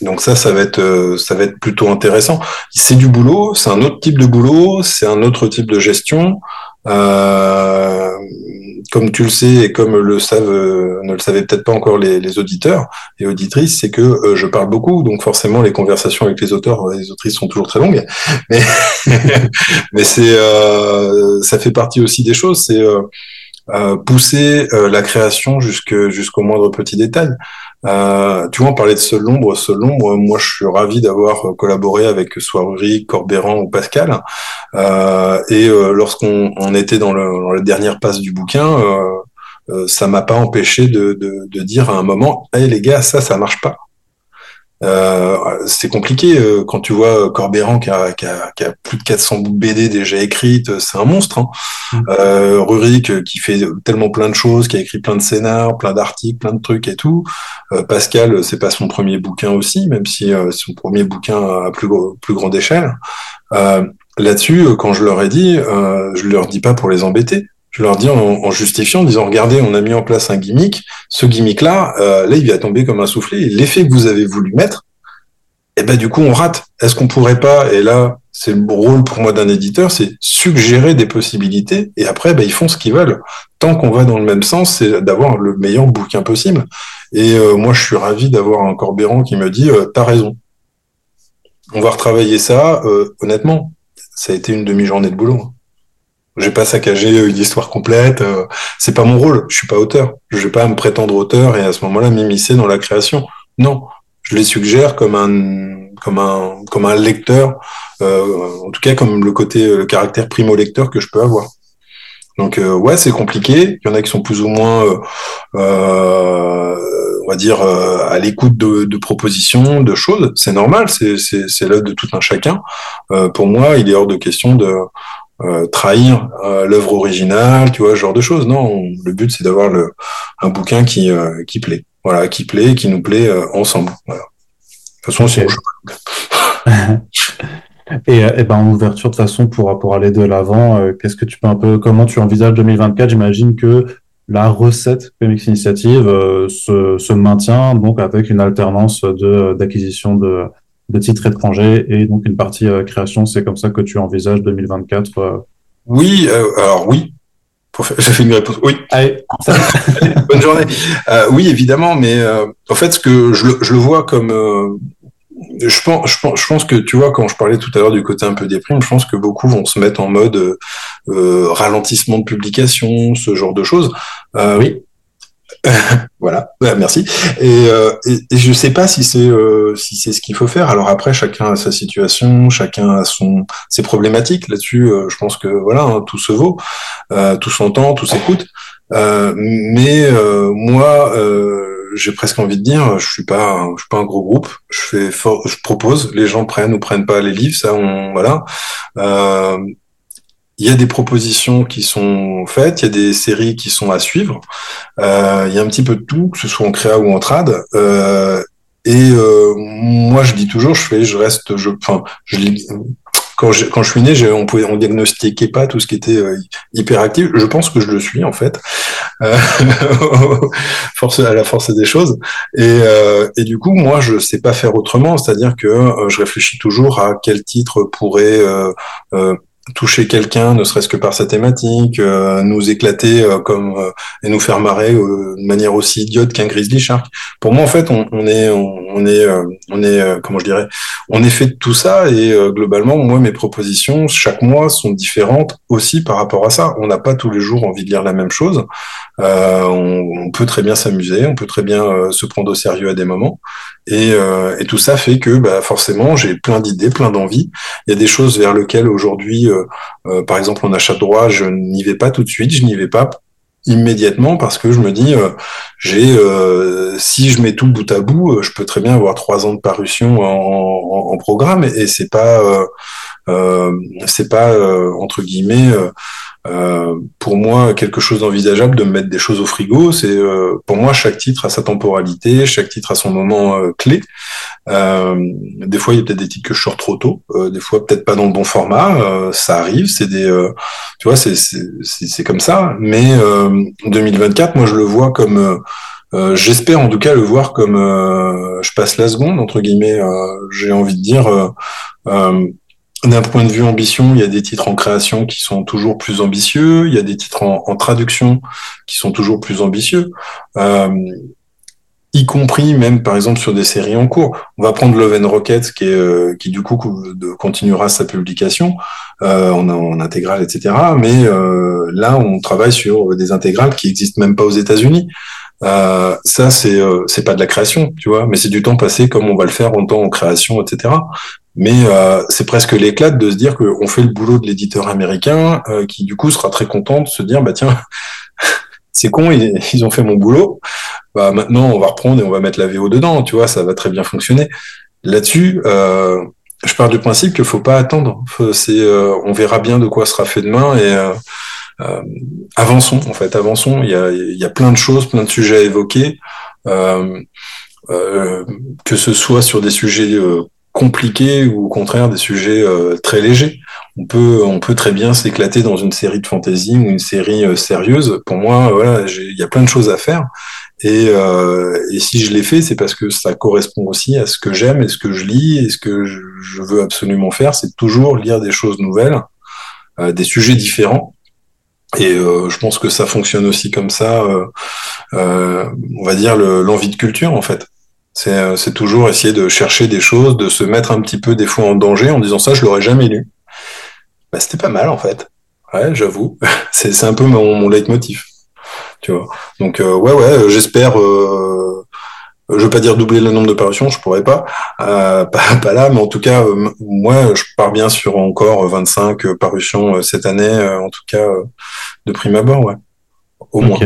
donc ça, ça va être ça va être plutôt intéressant. C'est du boulot, c'est un autre type de boulot, c'est un autre type de gestion. Comme tu le sais et comme le savent, euh, ne le savaient peut-être pas encore les, auditeurs et auditrices, c'est que euh, je parle beaucoup, donc forcément les conversations avec les auteurs et les autrices sont toujours très longues. Mais, mais c'est, ça fait partie aussi des choses. C'est pousser la création jusqu'au moindre petit détail. Euh, tu vois, on parlait de Seul l'ombre. Seul l'ombre, moi, je suis ravi d'avoir collaboré avec soit Rurik, Corbéran ou Pascal. Euh, et euh, lorsqu'on on était dans, le, dans, la dernière passe du bouquin, euh, euh, ça m'a pas empêché de, de, de, dire à un moment, hey, les gars, ça, ça marche pas. Euh, c'est compliqué euh, quand tu vois Corbéran qui a, qui, a, qui a, plus de 400 BD déjà écrites, c'est un monstre. Hein. Mm. Euh, Rurik qui fait tellement plein de choses, qui a écrit plein de scénars, plein d'articles, plein de trucs et tout. Euh, Pascal, c'est pas son premier bouquin aussi, même si euh, son premier bouquin à plus, plus grande échelle. Là-dessus, quand je leur ai dit, je leur dis pas pour les embêter je leur dis en, justifiant, en disant regardez, on a mis en place un gimmick. Ce gimmick-là, euh, là, il vient tomber comme un soufflé. L'effet que vous avez voulu mettre, eh ben du coup, on rate. Est-ce qu'on pourrait pas Et là, c'est le rôle pour moi d'un éditeur, c'est suggérer des possibilités. Et après, ben, ils font ce qu'ils veulent. Tant qu'on va dans le même sens, c'est d'avoir le meilleur bouquin possible. Et euh, moi, je suis ravi d'avoir un Corbéran qui me dit euh, t'as raison. On va retravailler ça. Euh, honnêtement, ça a été une demi-journée de boulot. Hein. J'ai pas saccagé une histoire complète. Euh, c'est pas mon rôle. Je suis pas auteur. Je vais pas me prétendre auteur et à ce moment-là m'immiscer dans la création. Non, je les suggère comme un comme un comme un lecteur. Euh, en tout cas, comme le côté le caractère primo lecteur que je peux avoir. Donc euh, ouais, c'est compliqué. Il y en a qui sont plus ou moins, euh, on va dire, à l'écoute de, de, propositions, de choses. C'est normal. C'est l'œuvre de tout un chacun. pour moi, il est hors de question de euh, trahir euh, l'œuvre originale, tu vois, ce genre de choses. Non, le but c'est d'avoir le un bouquin qui euh, qui plaît, voilà, qui plaît, qui nous plaît ensemble. Voilà. De toute façon, c'est et, et, ben en ouverture de façon pour pour aller de l'avant, qu'est-ce que tu peux un peu comment tu envisages 2024 J'imagine que la recette Comics Initiative se, se maintient donc avec une alternance de d'acquisition de de titres étrangers et donc une partie euh, création. C'est comme ça que tu envisages 2024 euh. Oui, euh, alors oui. J'ai fait une réponse. Oui. Allez, bonne journée. oui, évidemment, mais en fait, ce que je, je le vois comme je pense, je pense, je pense que tu vois quand je parlais tout à l'heure du côté un peu déprime, je pense que beaucoup vont se mettre en mode ralentissement de publication, ce genre de choses. oui. voilà, merci. Et, euh, et, je sais pas si c'est euh, si c'est ce qu'il faut faire. Alors après, chacun a sa situation, chacun a son ses problématiques là-dessus. Euh, je pense que voilà, hein, tout se vaut, euh, tout s'entend, tout s'écoute. Euh, mais moi, j'ai presque envie de dire, je suis pas, je suis pas un gros groupe. Je fais, je propose, les gens prennent ou prennent pas les livres, ça, on voilà. Il y a des propositions qui sont faites, il y a des séries qui sont à suivre. Euh, il y a un petit peu de tout, que ce soit en créa ou en trad. Euh, et euh, moi, je dis toujours, je fais, je reste, je, enfin, je quand je, quand je suis né, on pouvait, on diagnostiquait pas tout ce qui était hyperactif. Je pense que je le suis en fait, force à la force des choses. Et, et du coup, moi, je sais pas faire autrement. C'est-à-dire que je réfléchis toujours à quel titre pourrait toucher quelqu'un, ne serait-ce que par sa thématique, euh, nous éclater euh, comme euh, et nous faire marrer de manière aussi idiote qu'un grizzly shark. Pour moi, en fait, on, on est, on, est, on est, comment je dirais, on est fait de tout ça et globalement, moi, mes propositions chaque mois sont différentes aussi par rapport à ça. On n'a pas tous les jours envie de lire la même chose. On, on, peut très bien s'amuser, on peut très bien se prendre au sérieux à des moments. Et, euh, et, tout ça fait que bah, forcément j'ai plein d'idées, plein d'envies. Il y a des choses vers lesquelles aujourd'hui, euh, euh, par exemple en achat de droit, je n'y vais pas tout de suite, je n'y vais pas immédiatement parce que je me dis j'ai si je mets tout bout à bout, je peux très bien avoir trois ans de parution en, en, programme et, et c'est pas c'est pas entre guillemets euh, pour moi quelque chose d'envisageable de mettre des choses au frigo. C'est euh, pour moi chaque titre a sa temporalité, chaque titre a son moment euh, clé. des fois il y a peut-être des titres que je sors trop tôt, des fois peut-être pas dans le bon format. ça arrive, c'est des, tu vois, c'est c'est comme ça. Mais 2024, moi je le vois comme J'espère en tout cas le voir comme je passe la seconde entre guillemets. J'ai envie de dire d'un point de vue ambition, il y a des titres en création qui sont toujours plus ambitieux, il y a des titres en, traduction qui sont toujours plus ambitieux, euh, y compris même par exemple sur des séries en cours. On va prendre Love and Rocket euh, qui du coup continuera sa publication euh, en, intégrale, etc. Mais euh, là, on travaille sur des intégrales qui existent même pas aux États-Unis. Ça, c'est euh, c'est pas de la création, tu vois, mais c'est du temps passé comme on va le faire en temps en création, etc. Mais euh, c'est presque l'éclate de se dire qu'on fait le boulot de l'éditeur américain, euh, qui du coup sera très content de se dire bah tiens, c'est con, ils, ont fait mon boulot. Bah maintenant on va reprendre et on va mettre la VO dedans, tu vois, ça va très bien fonctionner. Là-dessus, euh, je pars du principe qu'il faut pas attendre. C'est, on verra bien de quoi sera fait demain et avançons en fait, avançons. Il y a, y a plein de choses, plein de sujets à évoquer. Euh, que ce soit sur des sujets euh, compliqués ou au contraire des sujets euh, très légers. On peut, on peut très bien s'éclater dans une série de fantasy ou une série euh, sérieuse. Pour moi, voilà, il y a plein de choses à faire. Et, euh, et si je l'ai fait, c'est parce que ça correspond aussi à ce que j'aime et ce que je lis et ce que je, je veux absolument faire, c'est toujours lire des choses nouvelles, des sujets différents. Et je pense que ça fonctionne aussi comme ça. on va dire l'envie de culture en fait. Euh, c'est toujours essayer de chercher des choses, de se mettre un petit peu des fois en danger en disant ça, je l'aurais jamais lu. Bah, c'était pas mal en fait. Ouais, j'avoue. c'est un peu mon, mon leitmotiv. Tu vois. Donc euh, ouais, ouais, euh, j'espère. Euh, je veux pas dire doubler le nombre de parutions, je pourrais pas, pas, pas, là, mais en tout cas, moi, je pars bien sur encore 25 parutions cette année, en tout cas de prime abord, ouais, au moins.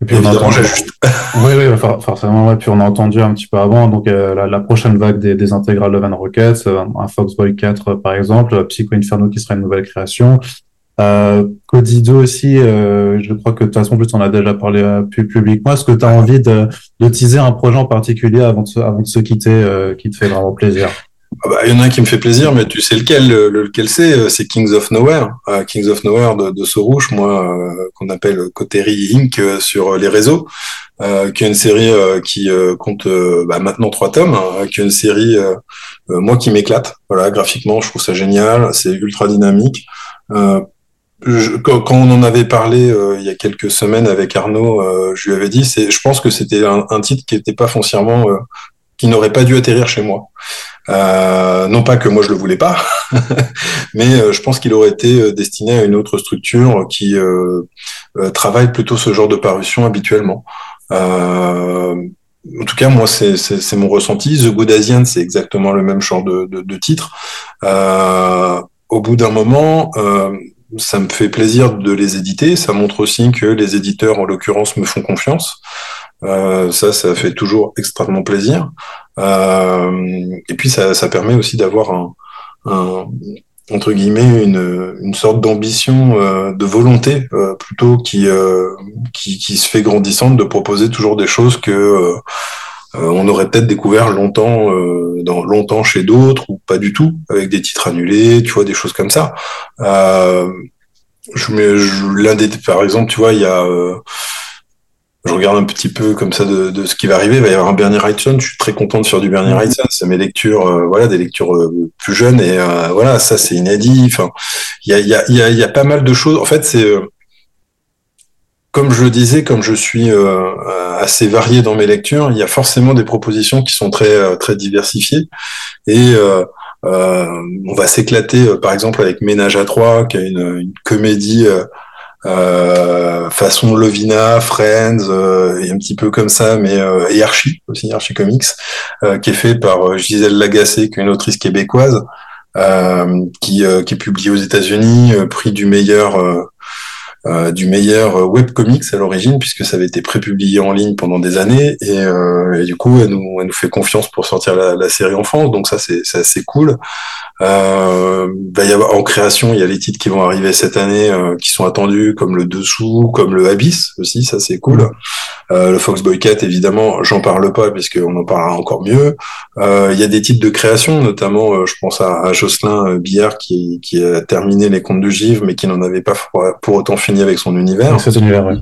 Et puis on a entendu... oui, oui, forcément. Ouais. Puis on a entendu un petit peu avant, donc euh, la, prochaine vague des, des intégrales de Van Rockets, euh, un Foxboy 4 par exemple, Psycho Inferno qui sera une nouvelle création. Euh, Codido aussi, euh, je crois que de toute façon, plus on a déjà parlé euh, publiquement. Est-ce que tu as envie de, de teaser un projet en particulier avant de avant de se quitter qui te fait vraiment plaisir? Ah bah, il y en a un qui me fait plaisir, mais tu sais lequel, lequel c'est euh, C'est Kings of Nowhere, euh, Kings of Nowhere de, de Sorouche, moi euh, qu'on appelle Coterie Inc sur les réseaux, qui est une série qui compte bah, maintenant trois tomes, hein, qui est une série moi qui m'éclate. Voilà, graphiquement, je trouve ça génial, c'est ultra dynamique. Quand, on en avait parlé il y a quelques semaines avec Arnaud, je lui avais dit, je pense que c'était un, titre qui n'était pas foncièrement, qui n'aurait pas dû atterrir chez moi. Euh, non pas que moi je le voulais pas, mais euh, je pense qu'il aurait été euh, destiné à une autre structure qui travaille plutôt ce genre de parution habituellement. en tout cas, moi, c'est mon ressenti. The Good Asian, c'est exactement le même genre de, titre. au bout d'un moment, ça me fait plaisir de les éditer. Ça montre aussi que les éditeurs, en l'occurrence, me font confiance. Euh, ça, ça fait toujours extrêmement plaisir. Euh, et puis, ça, ça permet aussi d'avoir un, un, entre guillemets une, une sorte d'ambition, euh, de volonté euh, plutôt qui, euh, qui, qui se fait grandissante de proposer toujours des choses que on aurait peut-être découvert longtemps dans longtemps chez d'autres ou pas du tout, avec des titres annulés, tu vois, des choses comme ça. Je mets l'un des, par exemple, tu vois, il y a je regarde un petit peu comme ça de, de, ce qui va arriver. Il va y avoir un Bernie Wrightson. Je suis très content de faire du Bernie Wrightson. C'est mes lectures, euh, voilà, des lectures euh, plus jeunes et euh, voilà, ça c'est inédit. Enfin, il y a, y, a, y, a, y a pas mal de choses. En fait, c'est comme je le disais, comme je suis assez varié dans mes lectures, il y a forcément des propositions qui sont très très diversifiées et on va s'éclater, par exemple, avec Ménage à trois, qui a une, une comédie euh, façon Lovina, Friends, euh, et un petit peu comme ça, mais euh, et Archie aussi, Archie Comics, euh, qui est fait par Gisèle Lagacé, qui est une autrice québécoise, qui, qui est publiée aux États-Unis, prix du meilleur euh, du meilleur euh, webcomics à l'origine, puisque ça avait été prépublié en ligne pendant des années, et, euh, et du coup, elle nous, elle nous, fait confiance pour sortir la, la série en France, donc ça, c'est assez cool. Euh, va y avoir en création, il y a les titres qui vont arriver cette année, euh, qui sont attendus, comme le Dessous, comme le Abyss aussi, ça c'est cool. Euh, le Fox Boycat, évidemment, j'en parle pas puisqu'on en parlera encore mieux. Euh, il y a des titres de création, notamment, je pense à, à Jocelyn Billard qui, qui a terminé les contes de Givre, mais qui n'en avait pas pour, autant fini avec son univers. Avec cet univers, ouais.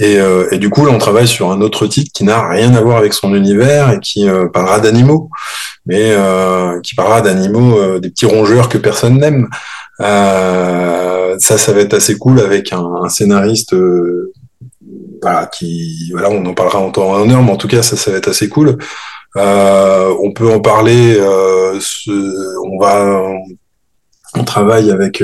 Et, euh, et, du coup, là, on travaille sur un autre titre qui n'a rien à voir avec son univers et qui euh, parlera d'animaux, mais euh, qui parlera d'animaux, euh, des petits rongeurs que personne n'aime. Euh, ça, ça va être assez cool avec un, un scénariste, voilà, qui, voilà, on en parlera en temps en heure, mais en tout cas, ça, ça va être assez cool. on peut en parler. Ce, on va, on travaille avec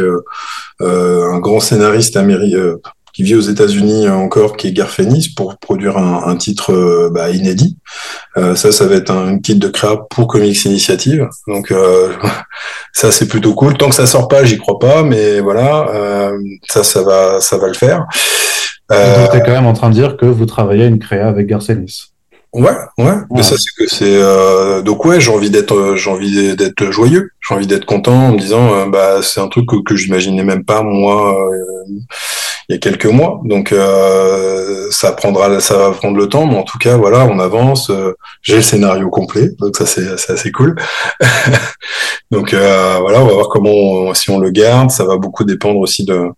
un grand scénariste américain qui vit aux États-Unis encore, qui est Garfenis, pour produire un, un titre euh, bah, inédit. Euh, ça, ça va être un, titre de créa pour Comics Initiative. Donc euh, ça, c'est plutôt cool. Tant que ça sort pas, j'y crois pas, mais voilà, ça, ça va, ça va le faire. Euh, donc, es quand même en train de dire que vous travaillez à une créa avec Garfenis. Ouais, ouais. Mais ça, c'est que c'est euh, donc ouais, j'ai envie d'être, j'ai envie d'être joyeux, j'ai envie d'être content en me disant, bah c'est un truc que, que j'imaginais même pas moi il y a quelques mois. Donc euh, ça prendra, ça va prendre le temps, mais en tout cas voilà, on avance. Euh, j'ai le scénario complet, donc ça c'est assez cool. donc euh, voilà, on va voir comment si on le garde. Ça va beaucoup dépendre aussi de,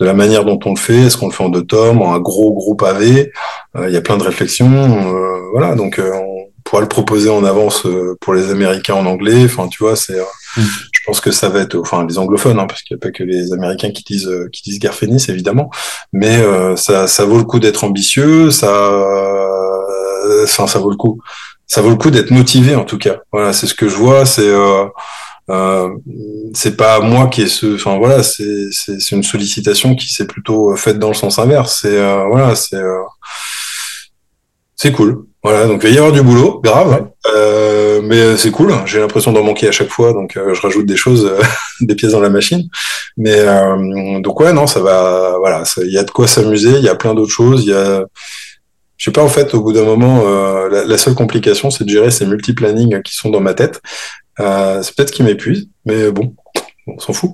de la manière dont on le fait. Est-ce qu'on le fait en deux tomes, en un gros gros pavé? Il y a plein de réflexions. voilà, donc on pourra le proposer en avance pour les Américains en anglais. Enfin, tu vois, c'est mm je pense que ça va être, enfin les anglophones, hein, parce qu'il n'y a pas que les Américains qui disent euh, qui disent Garfénis évidemment, mais euh, ça, ça vaut le coup d'être ambitieux, ça, euh, enfin ça vaut le coup, ça vaut le coup d'être motivé en tout cas. Voilà, c'est ce que je vois, c'est euh, c'est pas moi qui est ce, enfin voilà, c'est c'est une sollicitation qui s'est plutôt faite dans le sens inverse. C'est voilà, c'est c'est cool. Voilà, donc il va y avoir du boulot, grave, euh, mais c'est cool. J'ai l'impression d'en manquer à chaque fois, donc euh, je rajoute des choses, euh, des pièces dans la machine. Mais euh, donc ouais, non, ça va. Voilà, il y a de quoi s'amuser. Il y a plein d'autres choses. Il y a, je sais pas en fait, au bout d'un moment, la, la, seule complication, c'est de gérer ces multi-plannings qui sont dans ma tête. c'est peut-être qui m'épuise, mais bon, on s'en fout.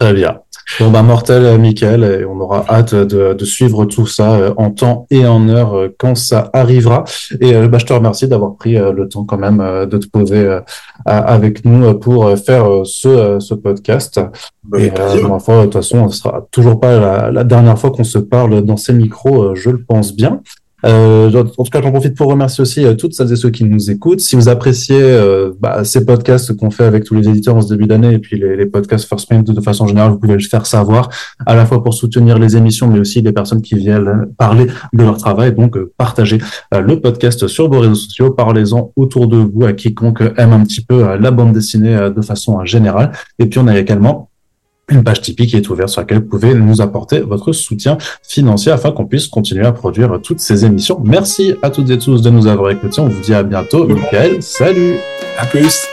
Très bien. Bon, bah, mortel, euh, Michael, et on aura hâte de, de, suivre tout ça euh, en temps et en heure euh, quand ça arrivera. Et bah, je te remercie d'avoir pris le temps quand même de te poser avec nous pour faire ce, ce podcast. Bah, et euh, fois, de toute façon, ce sera toujours pas la, la dernière fois qu'on se parle dans ces micros, je le pense bien. Euh, en tout cas, j'en profite pour remercier aussi euh, toutes celles et ceux qui nous écoutent. Si vous appréciez euh, bah, ces podcasts qu'on fait avec tous les éditeurs en ce début d'année et puis les, podcasts First Print de façon générale, vous pouvez le faire savoir à la fois pour soutenir les émissions, mais aussi les personnes qui viennent parler de leur travail. Donc, euh, partagez le podcast sur vos réseaux sociaux, parlez-en autour de vous à quiconque aime un petit peu la bande dessinée de façon générale. Et puis, on a également une page Tipeee qui est ouverte sur laquelle vous pouvez nous apporter votre soutien financier afin qu'on puisse continuer à produire toutes ces émissions. Merci à toutes et tous de nous avoir écoutés. On vous dit à bientôt. Michael, salut. À plus.